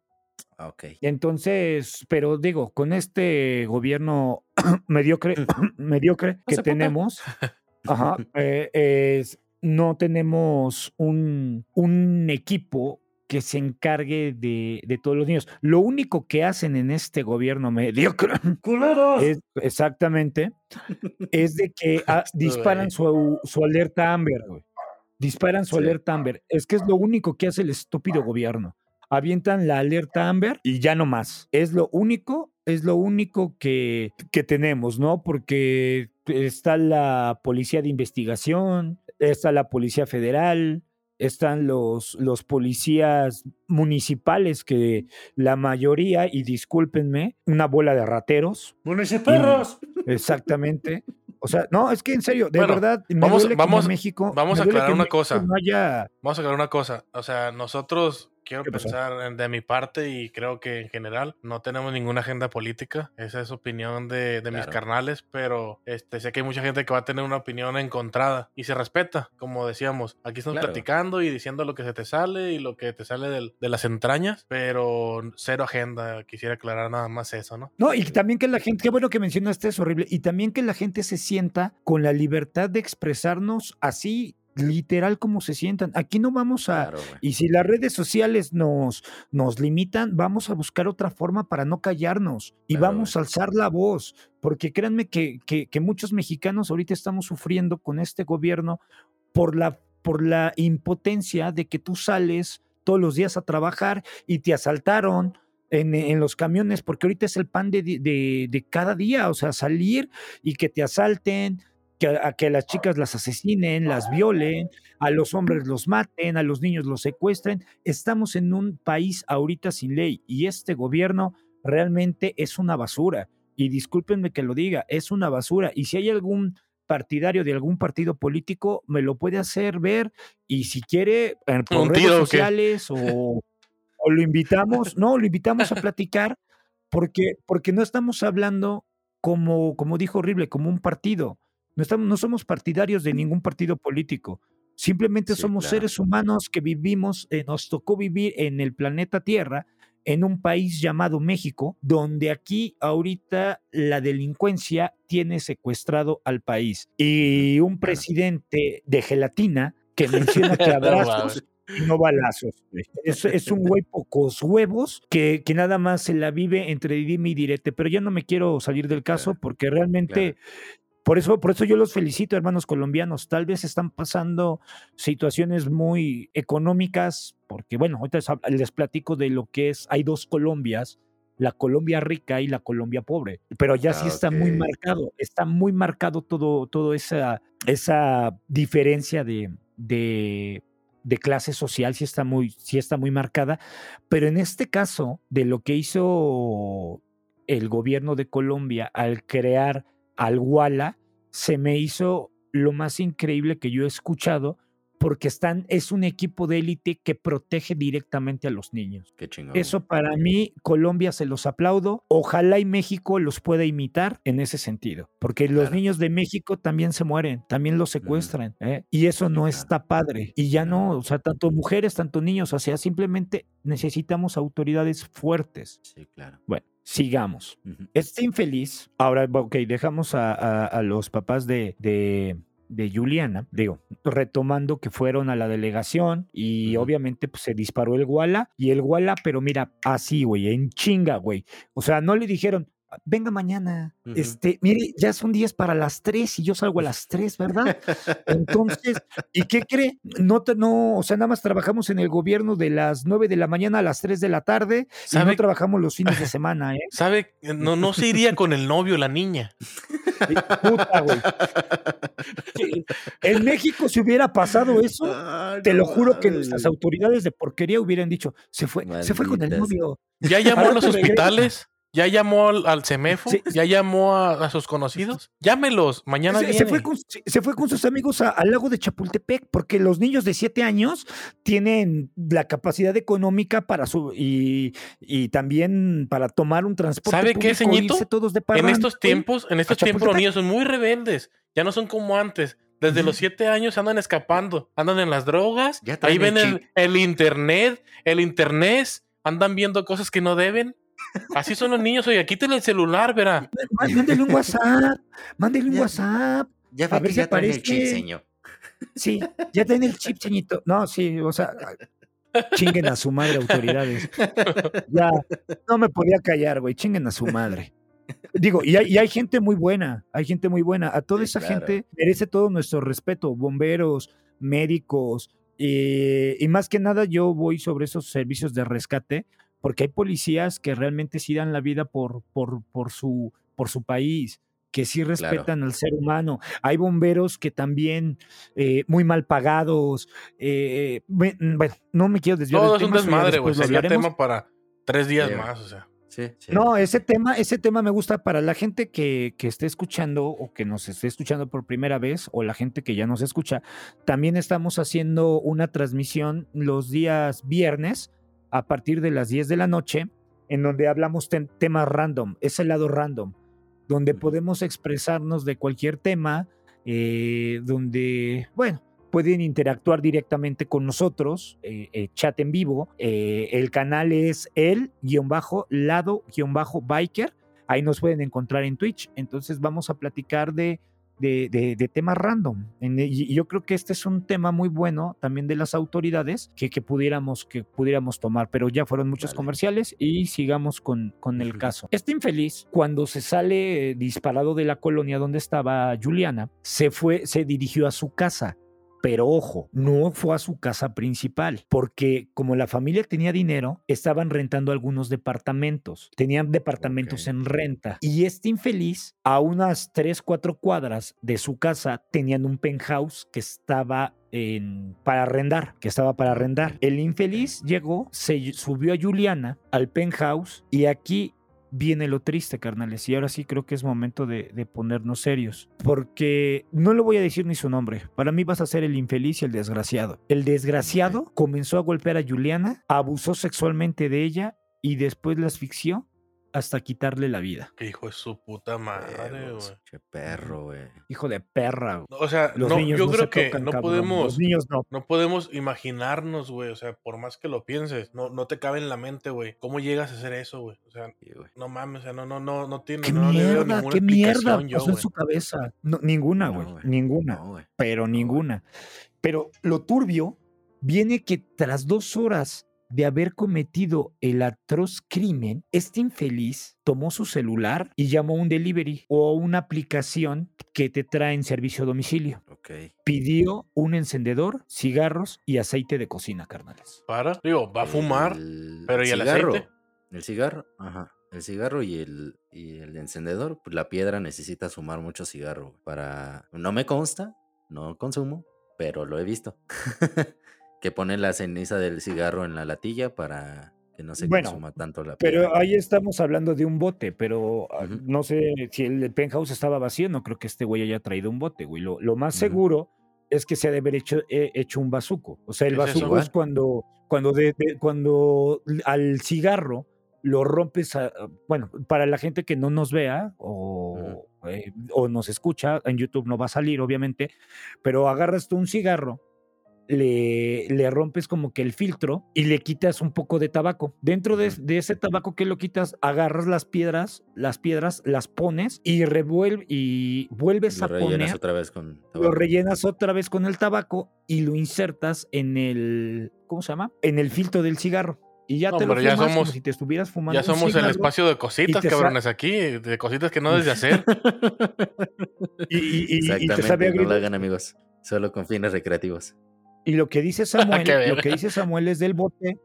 Ah, ok. Entonces, pero digo, con este gobierno mediocre, mediocre que tenemos, ajá, eh, es- no tenemos un, un equipo que se encargue de, de todos los niños. Lo único que hacen en este gobierno mediocre es exactamente es de que ah, disparan su, su alerta Amber, güey. Disparan su Sí. alerta Amber. Es que es lo único que hace el estúpido gobierno. Avientan la alerta Amber y ya no más. Es lo único, es lo único que, que tenemos, ¿no? Porque está la policía de investigación, está la policía federal, están los, los policías municipales que la mayoría, y discúlpenme, una bola de rateros. perros! Exactamente. O sea, no, es que en serio, de Bueno, verdad, me vamos- duele que en vamos- México. vamos a aclarar una México cosa. No haya. Vamos a aclarar una cosa. O sea, nosotros quiero pensar en- de mi parte y creo que en general no tenemos ninguna agenda política. Esa es opinión de, de mis Claro. carnales, pero este, sé que hay mucha gente que va a tener una opinión encontrada y se respeta, como decíamos. Aquí estamos Claro. platicando y diciendo lo que se te sale y lo que te sale del- de las entrañas, pero cero agenda. Quisiera aclarar nada más eso, ¿no? No, y también que la gente, qué bueno que mencionaste eso, horrible, y también que la gente se sienta con la libertad de expresarnos así, literal como se sientan. Aquí no vamos a, Claro. Y si las redes sociales nos, nos limitan, vamos a buscar otra forma para no callarnos y Claro, vamos a alzar la voz, porque créanme que, que- que muchos mexicanos ahorita estamos sufriendo con este gobierno por la, por la impotencia de que tú sales todos los días a trabajar y te asaltaron. En, en los camiones, porque ahorita es el pan de, de- de cada día, o sea, salir y que te asalten, que a, que las chicas las asesinen, las violen, a los hombres los maten, a los niños los secuestren. Estamos en un país ahorita sin ley y este gobierno realmente es una basura. Y discúlpenme que lo diga, es una basura. Y si hay algún partidario de algún partido político, me lo puede hacer ver y si quiere, por ¿Un redes sociales o, o lo invitamos, no, lo invitamos a platicar porque, porque no estamos hablando como, como dijo Horrible, como un partido. No, estamos, no somos partidarios de ningún partido político. Simplemente Sí, somos claro. seres humanos que vivimos, eh, nos tocó vivir en el planeta Tierra, en un país llamado México, donde aquí ahorita la delincuencia tiene secuestrado al país. Y un presidente de gelatina que menciona que abrazos y no balazos. Es, es un güey pocos huevos que, que nada más se la vive entre dime y direte. Pero yo no me quiero salir del caso porque realmente por eso, por eso yo los felicito, hermanos colombianos. Tal vez están pasando situaciones muy económicas, porque bueno, ahorita les platico de lo que es, hay dos Colombias, la Colombia rica y la Colombia pobre, pero ya sí Ah, está muy marcado, está muy marcado todo, todo esa, esa diferencia de, de, de clase social, sí está, muy, sí está muy marcada, pero en este caso, de lo que hizo el gobierno de Colombia al crear al Walla, se me hizo lo más increíble que yo he escuchado, porque están, es un equipo de élite que protege directamente a los niños. Qué chingón. Eso para mí, Colombia se los aplaudo. Ojalá y México los pueda imitar en ese sentido, porque los niños de México también se mueren, también los secuestran, ¿eh? y eso no claro. está padre. Y ya no, o sea, tanto mujeres, tanto niños, o sea, simplemente necesitamos autoridades fuertes. Sí, claro. Bueno, sigamos. Este infeliz, ahora, ok, dejamos a, a- a los papás de, de, de Juliana, digo, retomando que fueron a la delegación y obviamente pues, se disparó el Walla y el Walla, pero mira, así, güey, en chinga, güey. O sea, no le dijeron, venga mañana. Este, mire, ya son 10 para las 3 y yo salgo a las 3, ¿verdad? Entonces, ¿y qué cree? No, te- no, o sea, nada más trabajamos en el gobierno de las 9 de la mañana a las 3 de la tarde y ¿Sabe? no trabajamos los fines de semana, ¿eh? ¿Sabe? No, no se iría con el novio la niña. Y, Puta, güey. En México, si hubiera pasado eso, Ay, te lo juro que nuestras autoridades de porquería hubieran dicho, se fue, se fue con el novio. Ya llamó a los hospitales, ya llamó al, al CEMEFO, Sí. ya llamó a, a sus conocidos. Llámelos, mañana Se, viene. se fue con, se- se fue con sus amigos a- al lago de Chapultepec, porque los niños de 7 años tienen la capacidad económica para su y, y también para tomar un transporte ¿Sabe qué, público, irse todos de En estos tiempos, en estos tiempos los niños son muy rebeldes. Ya no son como antes. Desde los siete años andan escapando, andan en las drogas, Ya ahí el ven el internet, el internet, andan viendo cosas que no deben. Así son los niños, oye, quítale el celular, verá. Má- Mándele un WhatsApp, mándele un Ya. WhatsApp. Ya A ve ver que si ya traen el chip, aparece. señor. Sí, ya tiene el chip, ceñito. No, sí, o sea, chinguen a su madre, autoridades. Ya, no me podía callar, güey, chinguen a su madre. Digo, y hay, y hay gente muy buena, hay gente muy buena. A toda Sí, esa claro. gente merece todo nuestro respeto, bomberos, médicos, eh, y más que nada yo voy sobre esos servicios de rescate, porque hay policías que realmente sí dan la vida por, por, por, su, por su país, que sí respetan al ser humano. Hay bomberos que también eh, muy mal pagados. eh, bue- bueno, no me quiero desviar. Todo del es un tema, desmadre, güey. Sería hablaremos. tema para tres días Sí, más, o sea. Sí, sí. No, ese tema, ese tema me gusta para la gente que, que esté escuchando o que nos esté escuchando por primera vez o la gente que ya nos escucha. También estamos haciendo una transmisión los días viernes a partir de las 10 de la noche en donde hablamos temas random, es el lado random, donde podemos expresarnos de cualquier tema, eh, donde, bueno, pueden interactuar directamente con nosotros, eh, eh, chat en vivo. eh, el canal es el-lado-biker. Ahí nos pueden encontrar en Twitch. Entonces vamos a platicar de, de, de- de temas random. En- y yo creo que este es un tema muy bueno también de las autoridades que, que, pudiéramos, que pudiéramos tomar. Pero ya fueron muchos Vale. comerciales y sigamos con, con el caso. Este infeliz, cuando se sale disparado de la colonia donde estaba Juliana, se fue, se dirigió a su casa. Pero ojo, no fue a su casa principal, porque como la familia tenía dinero, estaban rentando algunos departamentos, tenían departamentos en renta. Y este infeliz, a unas 3, 4 cuadras de su casa, tenían un penthouse que estaba en, para arrendar, que estaba para arrendar. El infeliz llegó, se subió a Juliana al penthouse y aquí viene lo triste, carnales. Y ahora sí creo que es momento de, de ponernos serios. Porque no le voy a decir ni su nombre. Para mí vas a ser el infeliz y el desgraciado. El desgraciado comenzó a golpear a Juliana, abusó sexualmente de ella y después la asfixió hasta quitarle la vida. Que hijo de su puta madre, güey. Che perro, güey. Hijo de perra. güey. O sea, Los no, niños yo no creo se que tocan, no cabrón. podemos, Los niños no. no podemos imaginarnos, güey. O sea, por más que lo pienses, no, no te cabe en la mente, güey. ¿Cómo llegas a hacer eso, güey? O sea, Sí, no mames, o sea, no, no, no, no tiene, ¿Qué no le veo mierda? ninguna ¿Qué mierda explicación yo, pasó en su cabeza? No, ninguna, güey. ninguna. Pero ninguna. Pero lo turbio viene que tras dos horas de haber cometido el atroz crimen, este infeliz tomó su celular y llamó a un delivery o una aplicación que te trae en servicio a domicilio. Ok. Pidió un encendedor, cigarros y aceite de cocina, carnales. Para, digo, va a fumar. El pero ¿y el cigarro, aceite? El cigarro, ajá. El cigarro y el, y el encendedor, pues la piedra necesita sumar mucho cigarro para... No me consta, no consumo, pero lo he visto. que pone la ceniza del cigarro en la latilla para que no se Bueno, consuma tanto la piedra. Pero ahí estamos hablando de un bote, pero ah, no sé si el penthouse estaba vacío, no creo que este güey haya traído un bote, güey. Lo, lo más seguro es que se ha de haber hecho, eh, hecho un bazuco. O sea, el bazuco es cuando, cuando, de- de- cuando al cigarro lo rompes, a- bueno, para la gente que no nos vea o, eh, o nos escucha, en YouTube no va a salir, obviamente, pero agarras tú un cigarro, le, le rompes como que el filtro y le quitas un poco de tabaco. Dentro de, de ese tabaco que lo quitas, agarras las piedras, las piedras, las pones y revuelve y vuelves lo a rellenas poner, otra vez con lo tabaco. rellenas otra vez con el tabaco y lo insertas en el, ¿cómo se llama? En el filtro del cigarro. y ya No, te lo pero ya fumas como somos- si te estuvieras fumando Ya somos el espacio de cositas, te cabrones, aquí, de cositas que no debes de hacer. y, y- y- y te Exactamente, sabe no lo hagan amigos, solo con fines recreativos. Y lo que dice Samuel, lo que dice Samuel es del bote,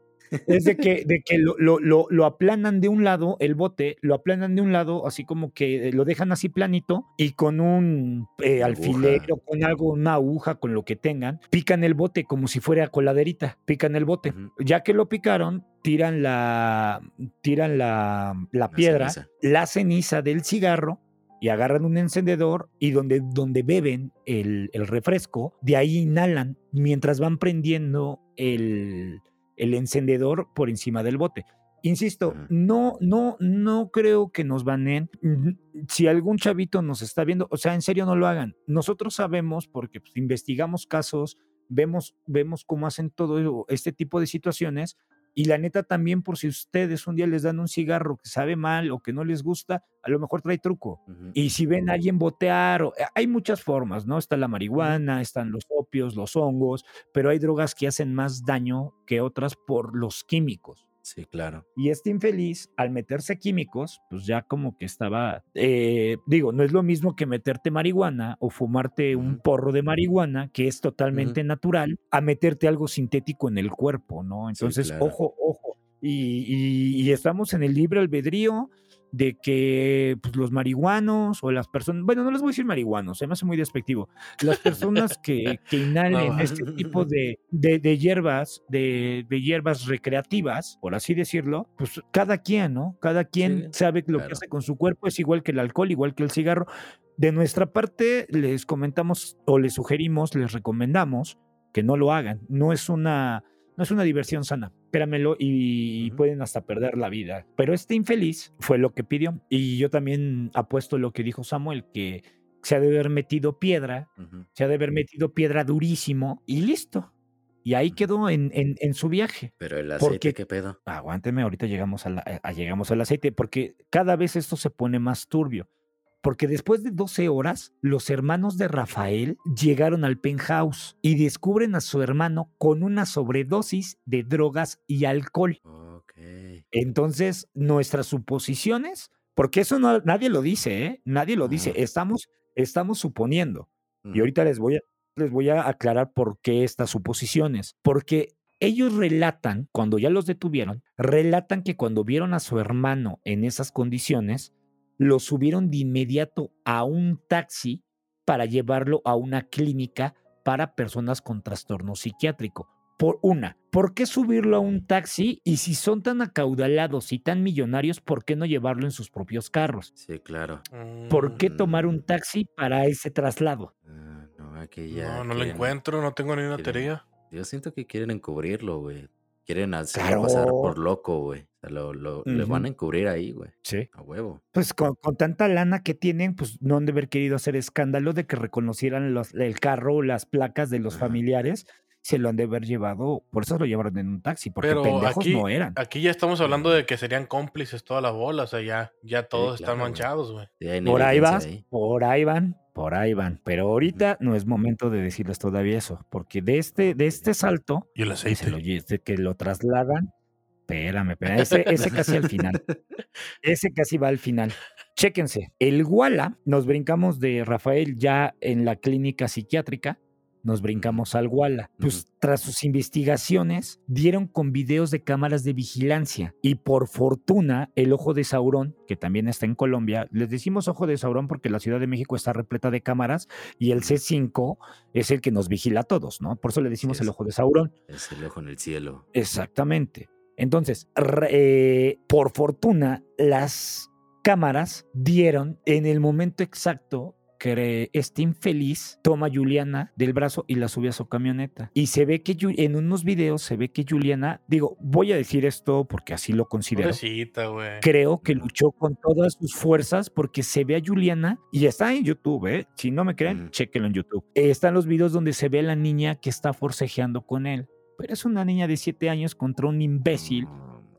es de que, de que lo, lo- lo- lo aplanan de un lado, el bote, lo aplanan de un lado, así como que lo dejan así planito, y con un eh, alfiler o con algo, una aguja, con lo que tengan, pican el bote como si fuera coladerita, pican el bote. Ya que lo picaron, tiran la, tiran la, la piedra, ceniza. la ceniza del cigarro y agarran un encendedor y donde, donde beben el, el refresco, de ahí inhalan mientras van prendiendo el, el encendedor por encima del bote. Insisto, no, no, no creo que nos baneen. Mm, Si algún chavito nos está viendo, o sea, en serio no lo hagan. Nosotros sabemos porque pues, investigamos casos, vemos, vemos cómo hacen todo este tipo de situaciones. Y la neta también, por si ustedes un día les dan un cigarro que sabe mal o que no les gusta, a lo mejor trae truco. Y si ven a alguien botear, o- eh, hay muchas formas, ¿no? Está la marihuana, están los opios, los hongos, pero hay drogas que hacen más daño que otras por los químicos. Sí, claro. Y este infeliz, al meterse químicos, pues ya como que estaba, eh, digo, no es lo mismo que meterte marihuana o fumarte un porro de marihuana, que es totalmente natural, a meterte algo sintético en el cuerpo, ¿no? Entonces, claro. ojo, ojo. Y, y- y estamos en el libre albedrío de que pues, los marihuanos o las personas, bueno, no les voy a decir marihuanos, se me hace muy despectivo, las personas que, que inhalen No. este tipo de, de, de hierbas, de, de hierbas recreativas, por así decirlo, pues cada quien, ¿no? Cada quien Sí, sabe lo que hace con su cuerpo es igual que el alcohol, igual que el cigarro. De nuestra parte, les comentamos o les sugerimos, les recomendamos que no lo hagan. No es una, no es una diversión sana. Espéramelo y pueden hasta perder la vida. Pero este infeliz fue lo que pidió. Y yo también apuesto lo que dijo Samuel, que se ha de haber metido piedra, se ha de haber metido piedra durísimo y listo. Y ahí quedó en, en- en su viaje. Pero el Porque- aceite, ¿qué pedo? Aguánteme, ahorita llegamos, a la- a- llegamos al aceite, porque cada vez esto se pone más turbio. Porque después de 12 horas, los hermanos de Rafael llegaron al penthouse y descubren a su hermano con una sobredosis de drogas y alcohol. Ok. Entonces, nuestras suposiciones, porque eso no, nadie lo dice, ¿eh? Nadie lo dice, estamos, estamos suponiendo. Y ahorita les voy, a, les voy a aclarar por qué estas suposiciones. Porque ellos relatan, cuando ya los detuvieron, relatan que cuando vieron a su hermano en esas condiciones, lo subieron de inmediato a un taxi para llevarlo a una clínica para personas con trastorno psiquiátrico. Por una, ¿por qué subirlo a un taxi? Y si son tan acaudalados y tan millonarios, ¿por qué no llevarlo en sus propios carros? Sí, claro. ¿Por qué tomar Mm. un taxi para ese traslado? Ah, no, aquí ya. No, no lo quieren- encuentro, no tengo ni una quieren- teoría. Yo siento que quieren encubrirlo, güey. Quieren hacerlo pasar por loco, güey. O sea, lo, lo- Le van a encubrir ahí, güey. Sí. A huevo. Pues con, con tanta lana que tienen, pues no han de haber querido hacer escándalo de que reconocieran los- el carro o las placas de los familiares. Se lo han de haber llevado, por eso lo llevaron en un taxi, porque Pero pendejos aquí- no eran. Aquí ya estamos hablando de que serían cómplices toda la bola, o sea, ya, ya todos están claro, manchados, güey. Sí, Por ahí vas, por ahí van, por ahí van. Pero ahorita no es momento de decirles todavía eso, porque de este, de este salto, Y el que, aceite. lo, lle- de que lo trasladan, espérame, espérame, ese, ese casi al final. Ese casi va al final. Chéquense, el Guala, nos brincamos de Rafael ya en la clínica psiquiátrica, nos brincamos al Guala. Pues tras sus investigaciones, dieron con videos de cámaras de vigilancia y por fortuna el Ojo de Saurón, que también está en Colombia, les decimos Ojo de Saurón porque la Ciudad de México está repleta de cámaras y el C5 es el que nos vigila a todos, ¿no? Por eso le decimos el. Ojo de Saurón. Es el ojo en el cielo. Exactamente. Entonces, eh, por fortuna, las cámaras dieron en el momento exacto que este infeliz toma a Juliana del brazo y la sube a su camioneta. Y se ve que en unos videos se ve que Juliana, digo, voy a decir esto porque así lo considero. Pobrecita. Creo que luchó con todas sus fuerzas porque se ve a Juliana y está en YouTube, ¿eh? Si no me creen, Ujú. chéquenlo en YouTube. Están los videos donde se ve a la niña que está forcejeando con él. Pero es una niña de 7 años contra un imbécil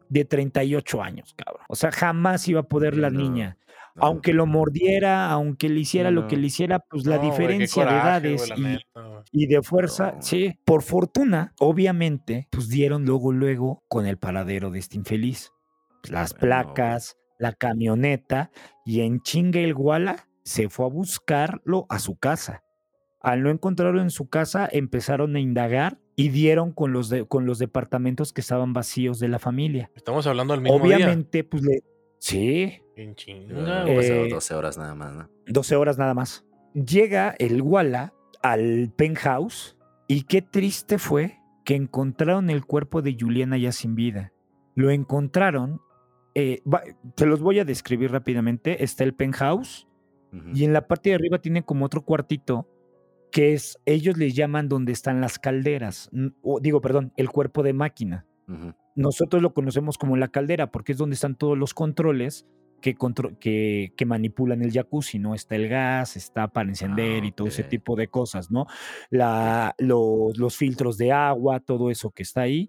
de 38 años, cabrón. O sea, jamás iba a poder la No. niña. Aunque lo mordiera, aunque le hiciera lo que le hiciera, pues la No, diferencia de coraje, edades y, de fuerza, No. sí, por fortuna, obviamente, pues dieron luego, luego con el paradero de este infeliz. Las placas, la camioneta, y en chinga el Guala se fue a buscarlo a su casa. Al no encontrarlo en su casa, empezaron a indagar y dieron con los, de- con los departamentos que estaban vacíos de la familia. Estamos hablando del mismo día. Obviamente, pues le... Sí, En Yo chinga, he güey. pasado Eh, 12 horas nada más, ¿no? 12 horas nada más. Llega el Walla al penthouse y qué triste fue que encontraron el cuerpo de Juliana ya sin vida. Lo encontraron, eh, va- te los voy a describir rápidamente. Está el penthouse y en la parte de arriba tiene como otro cuartito que es, ellos les llaman donde están las calderas. o digo, perdón, el cuerpo de máquina. Nosotros lo conocemos como la caldera porque es donde están todos los controles que, contro- que, que manipulan el jacuzzi, ¿no? Está el gas, está para encender Ah, y todo ese tipo de cosas, ¿no? La, los, los filtros de agua, todo eso que está ahí,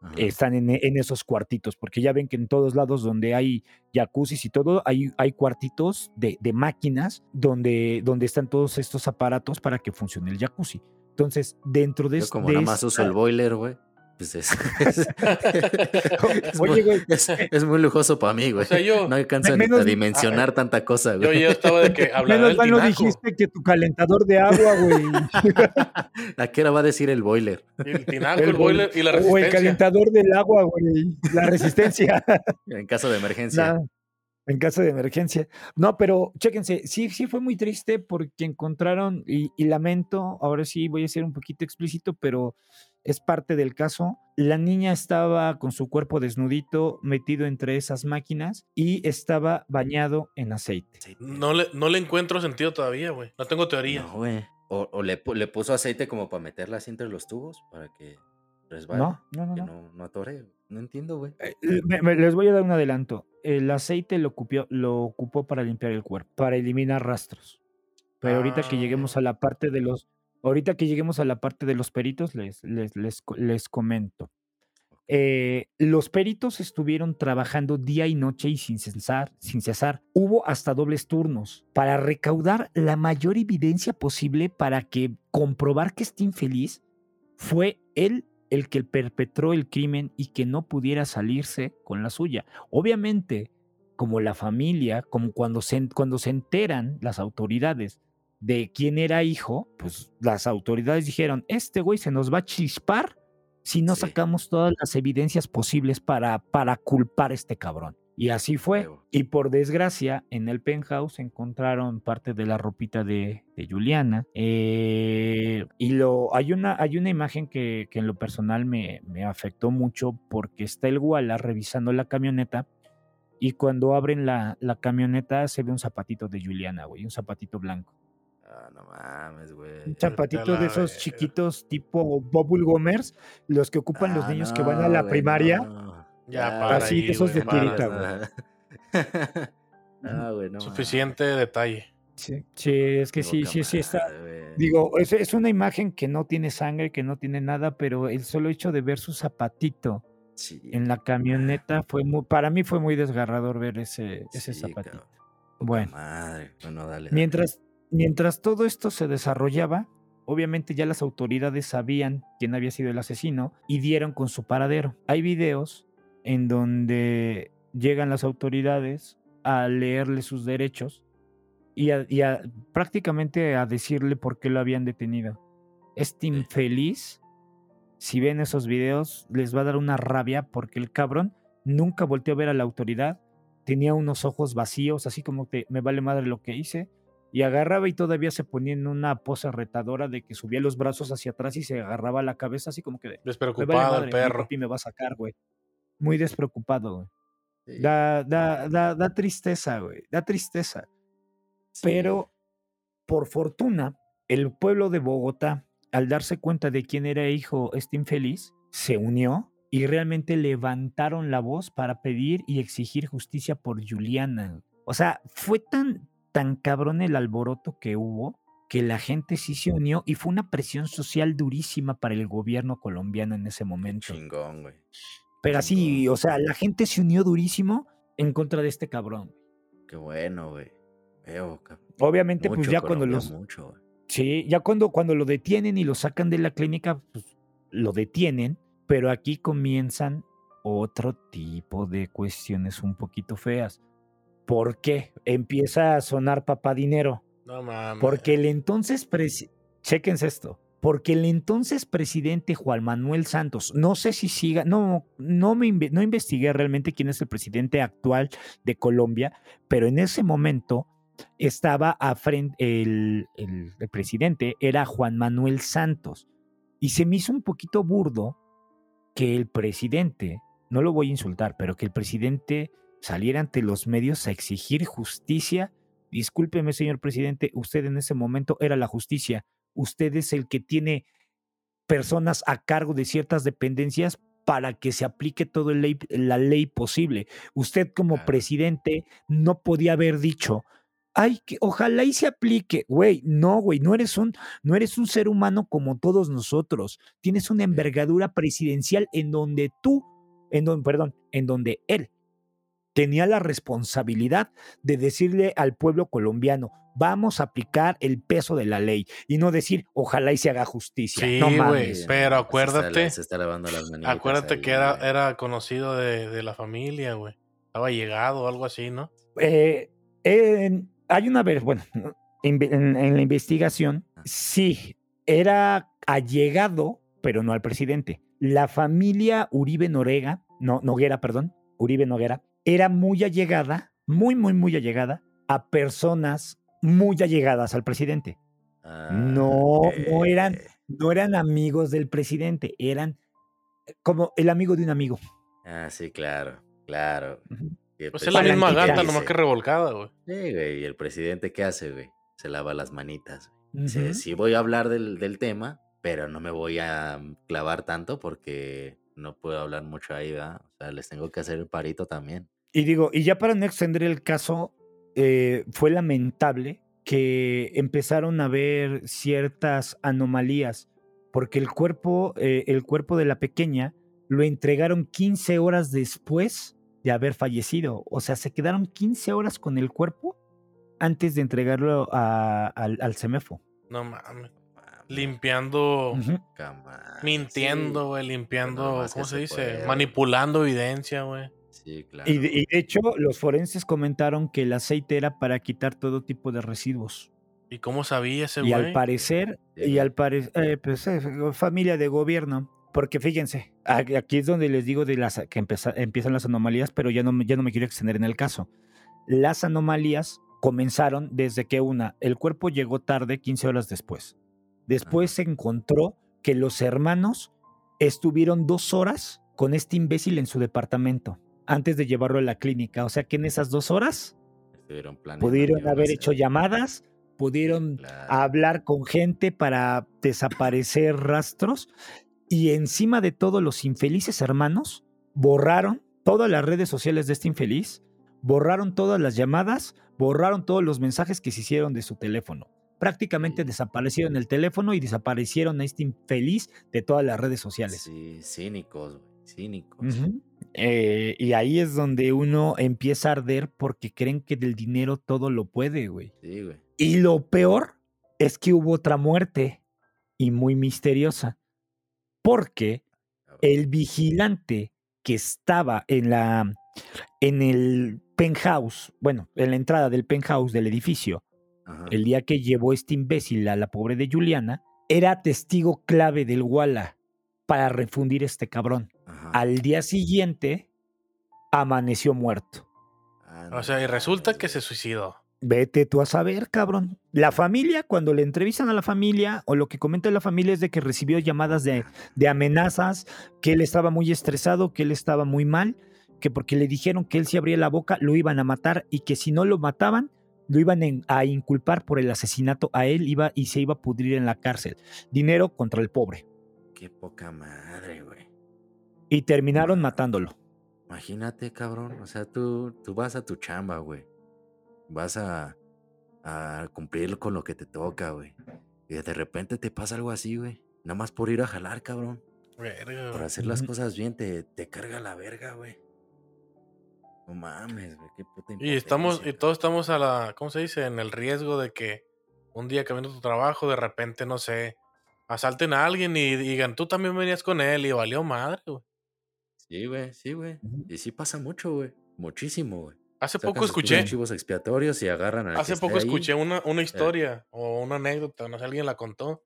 Ajá. están en, en esos cuartitos, porque ya ven que en todos lados donde hay jacuzzis y todo, hay, hay cuartitos de, de máquinas donde, donde están todos estos aparatos para que funcione el jacuzzi. Entonces, dentro de, Yo como de nada más uso el boiler, güey. Pues es, es, es Oye, muy, güey, es- es muy lujoso para mí, güey. sea, yo- no alcanzo ni menos- a dimensionar tanta cosa, Yo güey. ya estaba de que hablar Menos mal no dijiste que tu calentador de agua, güey. ¿A qué hora va a decir el boiler? El tinaco, el, boiler y la O el resistencia. calentador del agua, güey. La resistencia. En caso de emergencia. Nah, en caso de emergencia. No, pero chéquense, sí, sí fue muy triste porque encontraron, y, y lamento, ahora sí voy a ser un poquito explícito, pero es parte del caso. La niña estaba con su cuerpo desnudito, metido entre esas máquinas y estaba bañado en aceite. No le, no le encuentro sentido todavía, güey. No tengo teoría. No, güey. O, o le, le puso aceite como para meterla así entre los tubos para que resbale. No, no, no, Que no. no, no atore. No entiendo, güey. Eh, me- me- les voy a dar un adelanto. El aceite lo ocupó, lo ocupó para limpiar el cuerpo, para eliminar rastros. Pero ahorita que lleguemos Ah. a la parte de los, ahorita que lleguemos a la parte de los peritos, les, les, les, les comento. Eh, los peritos estuvieron trabajando día y noche y sin cesar, sin cesar. Hubo hasta dobles turnos para recaudar la mayor evidencia posible para que comprobar que este infeliz fue él el que perpetró el crimen y que no pudiera salirse con la suya. Obviamente, como la familia, como cuando se, cuando se enteran las autoridades de quién era hijo, pues las autoridades dijeron, este güey se nos va a chispar si no Sí. sacamos todas las evidencias posibles para, para culpar a este cabrón. Y así fue. Y por desgracia, en el penthouse encontraron parte de la ropita de, de Juliana. eh, y lo, hay, una, hay una imagen que, que en lo personal me, me afectó mucho porque está el Walla revisando la camioneta. Y cuando abren la, la camioneta se ve un zapatito de Juliana, güey, un zapatito blanco. Ah, no mames, güey. Un zapatito de esos chiquitos tipo Bubble Gomers, los que ocupan los Ah, niños que van a la primaria. no. Ya, Ya, para Así, ahí, esos de tirita, güey. Ah, güey, no. Suficiente detalle. Sí, sí, es que sí, sí, sí está. Digo, es, es una imagen que no tiene sangre, que no tiene nada, pero el solo hecho de ver su zapatito Sí, en la camioneta fue muy, para mí fue muy desgarrador ver ese, ese sí, zapatito. Bueno, Madre. Bueno, dale. dale. mientras, mientras todo esto se desarrollaba, obviamente ya las autoridades sabían quién había sido el asesino y dieron con su paradero. Hay videos en donde llegan las autoridades a leerle sus derechos y, a- y a- prácticamente a decirle por qué lo habían detenido. Este infeliz, si ven esos videos, les va a dar una rabia porque el cabrón nunca volteó a ver a la autoridad, tenía unos ojos vacíos, así como que me vale madre lo que hice, y agarraba y todavía se ponía en una pose retadora de que subía los brazos hacia atrás y se agarraba la cabeza así como que vale Despreocupado madre, el mi perro. papi me va a sacar, güey. Muy despreocupado, güey. Sí, Da, da, da, da tristeza, güey. Da tristeza. sí. Pero, por fortuna, el pueblo de Bogotá, al darse cuenta de quién era hijo este infeliz, se unió y realmente levantaron la voz para pedir y exigir justicia por Juliana. O sea, fue tan, tan cabrón el alboroto que hubo que la gente sí se unió y fue una presión social durísima para el gobierno colombiano en ese momento. Chingón, güey. Pero así, o sea, la gente se unió durísimo en contra de este cabrón. qué bueno, güey. Veo, Obviamente, pues ya cuando los... mucho. Sí, ya cuando, cuando lo detienen y lo sacan de la clínica, pues lo detienen, pero aquí comienzan otro tipo de cuestiones un poquito feas. ¿Por qué? Empieza a sonar papá dinero. No mames. Porque el entonces presidente, chéquense esto, porque el entonces presidente Juan Manuel Santos, no sé si siga, no, no me no investigué realmente quién es el presidente actual de Colombia, pero en ese momento estaba a frente, el, el- el presidente era Juan Manuel Santos. Y se me hizo un poquito burdo que el presidente, no lo voy a insultar, pero que el presidente saliera ante los medios a exigir justicia. Discúlpeme, señor presidente, usted en ese momento era la justicia. Usted es el que tiene personas a cargo de ciertas dependencias para que se aplique toda la ley posible. Usted como Claro. presidente no podía haber dicho, ay, que ojalá y se aplique. Güey, no, güey, no eres un, no eres un ser humano como todos nosotros. Tienes una envergadura presidencial en donde tú, en donde, perdón, en donde él tenía la responsabilidad de decirle al pueblo colombiano, vamos a aplicar el peso de la ley y no decir, ojalá y se haga justicia. Sí, no pero Se está- acuérdate- Se está, lavando las manitas Acuérdate ahí, que era, era conocido de, de la familia, güey. Estaba llegado o algo así, ¿no? Eh, hay una vez, bueno, en, en- en la investigación, Ah. sí, era allegado, pero no al presidente. La familia Uribe Norega, no, Noguera, perdón, Uribe Noguera, era muy allegada, muy, muy, muy allegada a personas muy allegadas al presidente. Ah, No, no eran, ok. no eran amigos del presidente, eran como el amigo de un amigo. Ah, sí, claro, claro. Pues es la misma gata, nomás que revolcada, güey. Sí, güey. ¿Y el presidente qué hace, güey? Se lava las manitas. sí voy a hablar del, del tema, pero no me voy a mm, clavar tanto porque no puedo hablar mucho ahí, ¿verdad? O sea, les tengo que hacer el parito también. Y digo, y ya para no extender el caso, eh, fue lamentable que empezaron a ver ciertas anomalías, porque el cuerpo, eh, el cuerpo de la pequeña lo entregaron 15 horas después de haber fallecido. O sea, se quedaron 15 horas con el cuerpo antes de entregarlo a- al, al CEMEFO. No mames. Limpiando, mintiendo, güey, limpiando, ¿cómo se se dice? puede. Manipulando evidencia, güey. Sí, sí, claro. Y, de, y de hecho, los forenses comentaron que el aceite era para quitar todo tipo de residuos. ¿Y cómo sabía ese Y al güey? parecer, Sí, y güey. al parecer, pues eh, familia de gobierno. Porque fíjense, aquí es donde les digo de las que empeza- empiezan las anomalías, pero ya no, me- ya no me quiero extender en el caso. Las anomalías comenzaron desde que una, el cuerpo llegó tarde 15 horas después. Después se encontró que los hermanos estuvieron dos horas con este imbécil en su departamento antes de llevarlo a la clínica. O sea que en esas dos horas pudieron haber hecho llamadas, pudieron Claro. hablar con gente para desaparecer rastros y encima de todo los infelices hermanos borraron todas las redes sociales de este infeliz, borraron todas las llamadas, borraron todos los mensajes que se hicieron de su teléfono. Prácticamente Sí. desaparecieron el teléfono y desaparecieron a este infeliz de todas las redes sociales. Sí, cínicos, güey. Cínicos. Eh, y ahí es donde uno empieza a arder porque creen que del dinero todo lo puede, güey. Sí, güey. Y lo peor es que hubo otra muerte y muy misteriosa. Porque el vigilante que estaba en la en el penthouse, bueno, en la entrada del penthouse del edificio, Ajá. el día que llevó este imbécil a la pobre de Juliana, era testigo clave del Walla para refundir este cabrón. Ajá. Al día siguiente amaneció muerto. Ah, O sea, y resulta que se suicidó. Vete tú a saber, cabrón. La familia, cuando le entrevistan a la familia, o lo que comenta la familia es de que recibió llamadas de, de amenazas, que él estaba muy estresado, que él estaba muy mal, que porque le dijeron que él si abría la boca lo iban a matar y que si no lo mataban, lo iban en- a inculpar por el asesinato a él iba y se iba a pudrir en la cárcel. Dinero contra el pobre. Qué poca madre, güey. Y terminaron matándolo. Imagínate, cabrón. O sea, tú, tú vas a tu chamba, güey. Vas a, a cumplir con lo que te toca, güey. Y de repente te pasa algo así, güey. Nada más por ir a jalar, cabrón. Verga, Por hacer las cosas bien, te, te carga la verga, güey. No mames, güey, qué puta Y estamos, y todos estamos a la, ¿cómo se dice? En el riesgo de que un día camino a tu trabajo, de repente, no sé, asalten a alguien y digan, tú también venías con él y valió madre, güey. Sí, güey, sí, güey. Y sí pasa mucho, güey. Muchísimo, güey. Hace Sacan poco escuché, chivos expiatorios y agarran que hace poco ahí. escuché una, una historia o una anécdota, no sé, alguien la contó,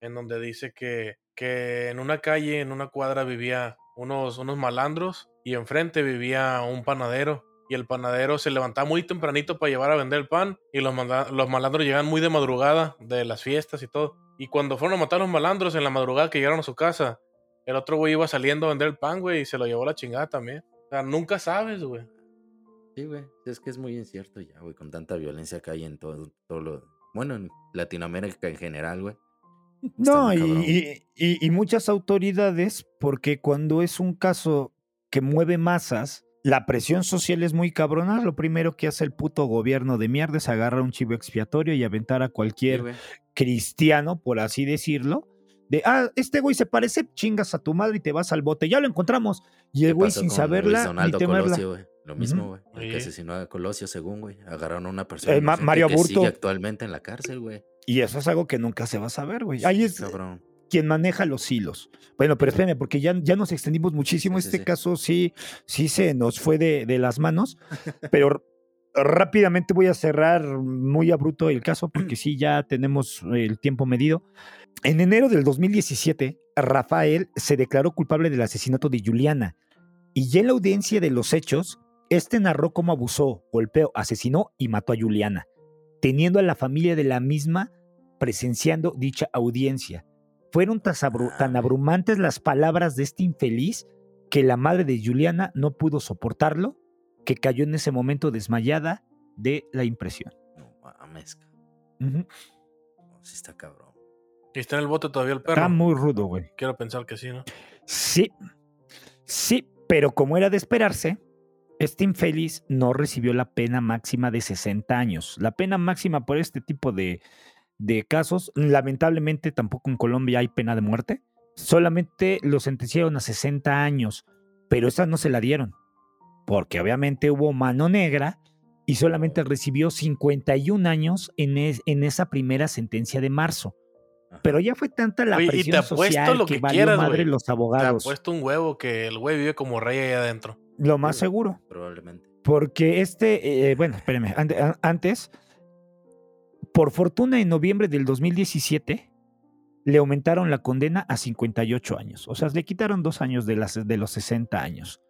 en donde dice que, que en una calle, en una cuadra vivía unos, unos malandros y enfrente vivía un panadero. Y el panadero se levantaba muy tempranito para llevar a vender el pan. Y los, manda- los malandros llegaban muy de madrugada de las fiestas y todo. Y cuando fueron a matar a los malandros en la madrugada que llegaron a su casa, el otro güey iba saliendo a vender el pan, güey, y se lo llevó la chingada también. O sea, nunca sabes, güey. Sí, güey. Es que es muy incierto ya, güey, con tanta violencia que hay en todo, todo lo... Bueno, en Latinoamérica en general, güey. No, y, y- muchas autoridades, porque cuando es un caso que mueve masas, la presión social es muy cabrona. Lo primero que hace el puto gobierno de mierda es agarrar un chivo expiatorio y aventar a cualquier cristiano, por así decirlo. De, ah, este güey se parece, chingas a tu madre y te vas al bote. Ya lo encontramos. Y el ¿Qué güey sin saberla Luis ni temerla. Colosio? Lo mismo, güey. El que asesinó a Colosio, según, güey. Agarraron a una persona Eh, Ma- Mario que Aburto. sigue actualmente en la cárcel, güey. Y eso es algo que nunca se va a saber, güey. Ahí es Cabrón. quien maneja los hilos. Bueno, pero espérame, porque ya, ya nos extendimos muchísimo. Sí, sí, este sí. caso sí, sí se nos fue de, de las manos, pero rápidamente voy a cerrar muy abrupto el caso porque sí, ya tenemos el tiempo medido. En enero del 2017, Rafael se declaró culpable del asesinato de Juliana y ya en la audiencia de los hechos, este narró cómo abusó, golpeó, asesinó y mató a Juliana, teniendo a la familia de la misma presenciando dicha audiencia. Fueron tan Mames. abrumantes las palabras de este infeliz que la madre de Juliana no pudo soportarlo, que cayó en ese momento desmayada de la impresión. No mames. No, sí está cabrón. Y está en el bote todavía el Está perro. muy rudo, güey. Quiero pensar que sí, ¿no? Sí, sí, pero como era de esperarse, este infeliz no recibió la pena máxima de 60 años. La pena máxima por este tipo de, de casos, lamentablemente tampoco en Colombia hay pena de muerte. Solamente lo sentenciaron a 60 años, pero esa no se la dieron, porque obviamente hubo mano negra y solamente recibió 51 años en, es- en esa primera sentencia de marzo. Pero ya fue tanta la Oye, y te presión apuesto social lo que, que valió quieras, madre güey. los Te ha abogados. puesto un huevo que el güey vive como rey ahí adentro. Lo más seguro. Probablemente. Porque este, eh, bueno, a- antes, por fortuna en noviembre del 2017, le aumentaron la condena a 58 años. O sea, le quitaron dos años de, las, de los 60 años.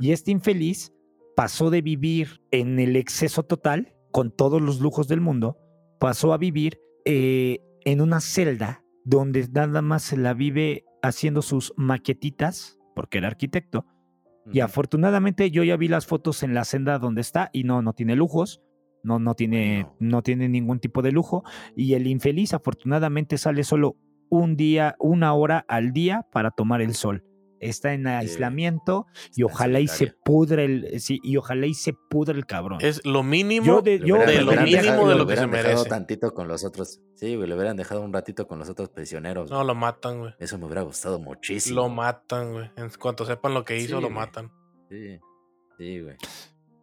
Y este infeliz pasó de vivir en el exceso total, con todos los lujos del mundo, pasó a vivir eh, en una celda donde nada más se la vive haciendo sus maquetitas, porque era arquitecto, y afortunadamente yo ya vi las fotos en la senda donde está y no, no tiene lujos, no, no, tiene, no tiene ningún tipo de lujo. Y el infeliz afortunadamente sale solo un día, una hora al día para tomar el sol. Está en aislamiento y ojalá y se pudre el, sí, y ojalá y se pudre el cabrón. Es lo mínimo Yo de- yo lo mínimo dejado- de lo que se merece. tantito con los otros. Sí, güey, le hubieran dejado un ratito con los otros prisioneros. No, güey. lo matan, güey. Eso me hubiera gustado muchísimo. Lo matan, güey. En cuanto sepan lo que hizo, Sí, lo güey. matan. Sí, sí, güey.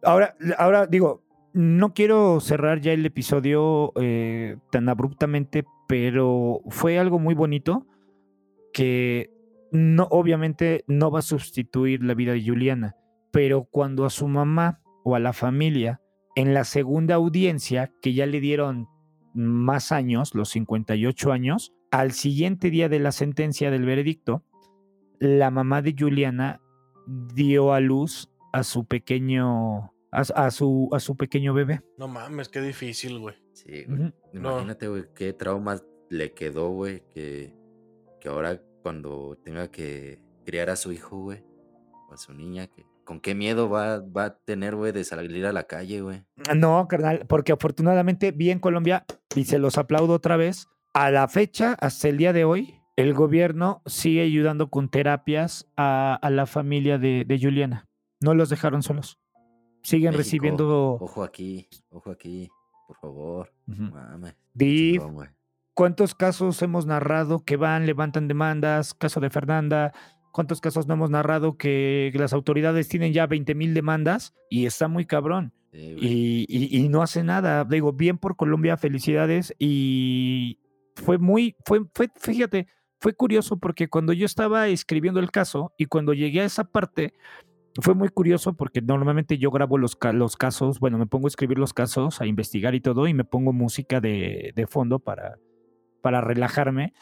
Ahora, ahora digo, no quiero cerrar ya el episodio eh, tan abruptamente, pero fue algo muy bonito que no, obviamente no va a sustituir la vida de Juliana, pero cuando a su mamá o a la familia, en la segunda audiencia, que ya le dieron más años, los 58 años, al siguiente día de la sentencia del veredicto, la mamá de Juliana dio a luz a su pequeño a, a su a su pequeño bebé. No mames, qué difícil, güey. Sí, güey. Imagínate, güey, qué trauma le quedó, güey, que, que ahora cuando tenga que criar a su hijo, güey, o a su niña, que, con qué miedo va, va a tener, güey, de salir a la calle, güey. No, carnal, porque afortunadamente vi en Colombia y se los aplaudo otra vez. A la fecha, hasta el día de hoy, el gobierno sigue ayudando con terapias a, a la familia de, de Juliana. No los dejaron solos. Siguen México, recibiendo. Ojo aquí, ojo aquí, por favor. Ujú. Mames. Div, chingón. ¿Cuántos casos hemos narrado que van, levantan demandas? Caso de Fernanda, ¿Cuántos casos no hemos narrado que las autoridades tienen ya 20 mil demandas y está muy cabrón? y, y, no hace nada. Digo, bien por Colombia, felicidades. Y fue muy, fue, fue, fíjate, fue curioso porque cuando yo estaba escribiendo el caso y cuando llegué a esa parte, fue muy curioso porque normalmente yo grabo los, los casos, bueno, me pongo a escribir los casos, a investigar y todo, y me pongo música de, de fondo para, para relajarme.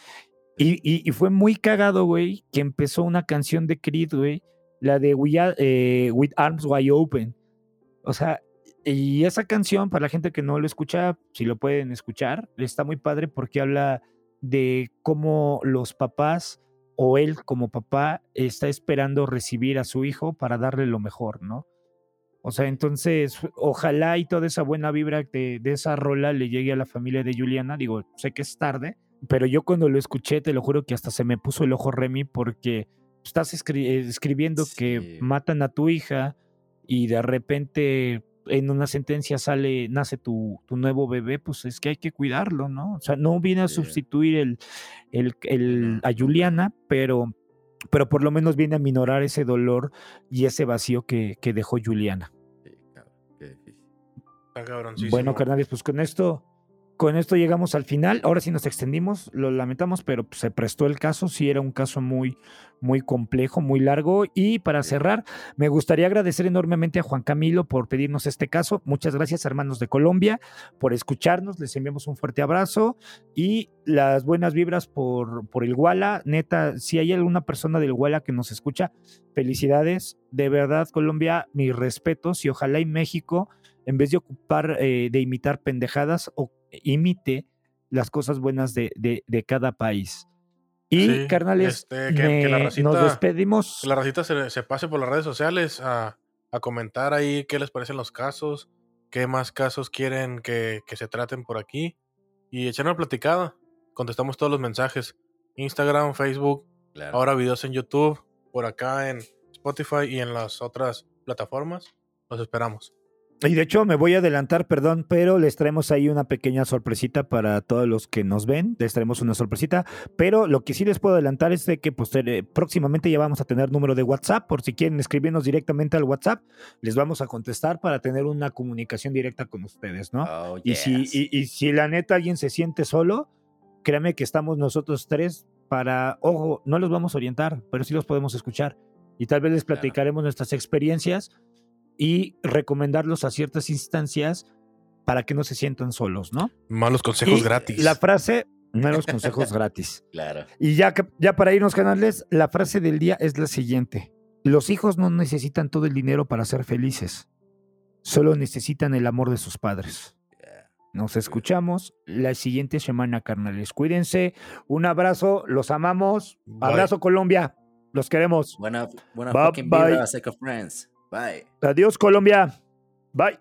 Y, fue muy cagado, güey, que empezó una canción de Creed, güey, la de eh, With Arms Wide Open. O sea, y esa canción, para la gente que no lo escucha, si lo pueden escuchar, está muy padre porque habla de cómo los papás o él como papá está esperando recibir a su hijo para darle lo mejor, ¿no? O sea, entonces, ojalá y toda esa buena vibra de, de esa rola le llegue a la familia de Juliana. Digo, sé que es tarde, pero yo cuando lo escuché, te lo juro que hasta se me puso el ojo Remy porque estás escribiendo que matan a tu hija y de repente en una sentencia sale, nace tu, tu, nuevo bebé, pues es que hay que cuidarlo, ¿no? O sea, no viene a sustituir el, el, el, a Juliana, pero, pero por lo menos viene a minorar ese dolor y ese vacío que, que dejó Juliana. Bueno, carnales, pues con esto con esto llegamos al final. Ahora sí nos extendimos, lo lamentamos, pero se prestó el caso. Sí, era un caso muy, muy complejo, muy largo. Y para cerrar, me gustaría agradecer enormemente a Juan Camilo por pedirnos este caso. Muchas gracias, hermanos de Colombia, por escucharnos. Les enviamos un fuerte abrazo y las buenas vibras por, por el Walla. Neta, si hay alguna persona del Walla que nos escucha, felicidades. De verdad, Colombia, mis respetos y ojalá y México en vez de ocupar, eh, de imitar pendejadas, o imite las cosas buenas de, de, cada país. Y, carnales, este, que, la racita, nos despedimos. Que la racita se, pase por las redes sociales a, a, comentar ahí qué les parecen los casos, qué más casos quieren que, que se traten por aquí. Y echar una platicada. Contestamos todos los mensajes. Instagram, Facebook, ahora videos en YouTube, por acá en Spotify y en las otras plataformas. Los esperamos. Y de hecho me voy a adelantar, perdón, pero les traemos ahí una pequeña sorpresita para todos los que nos ven. Les traemos una sorpresita, pero lo que sí les puedo adelantar es de que pues, eh, próximamente ya vamos a tener número de WhatsApp, por si quieren escribirnos directamente al WhatsApp, les vamos a contestar para tener una comunicación directa con ustedes, ¿no? Oh, y, si, y, si la neta alguien se siente solo, créame que estamos nosotros tres para, ojo, no los vamos a orientar, pero sí los podemos escuchar. Y tal vez les platicaremos nuestras experiencias y recomendarlos a ciertas instancias para que no se sientan solos, ¿no? Malos consejos gratis. La frase, malos consejos gratis. Claro. Y ya, ya para irnos, canales, la frase del día es la siguiente. Los hijos no necesitan todo el dinero para ser felices. Solo necesitan el amor de sus padres. Nos escuchamos la siguiente semana, carnales. Cuídense. Un abrazo. Los amamos. Abrazo, Colombia. Los queremos. Buena, buena bye, friends. Bye. Adiós, Colombia. Bye.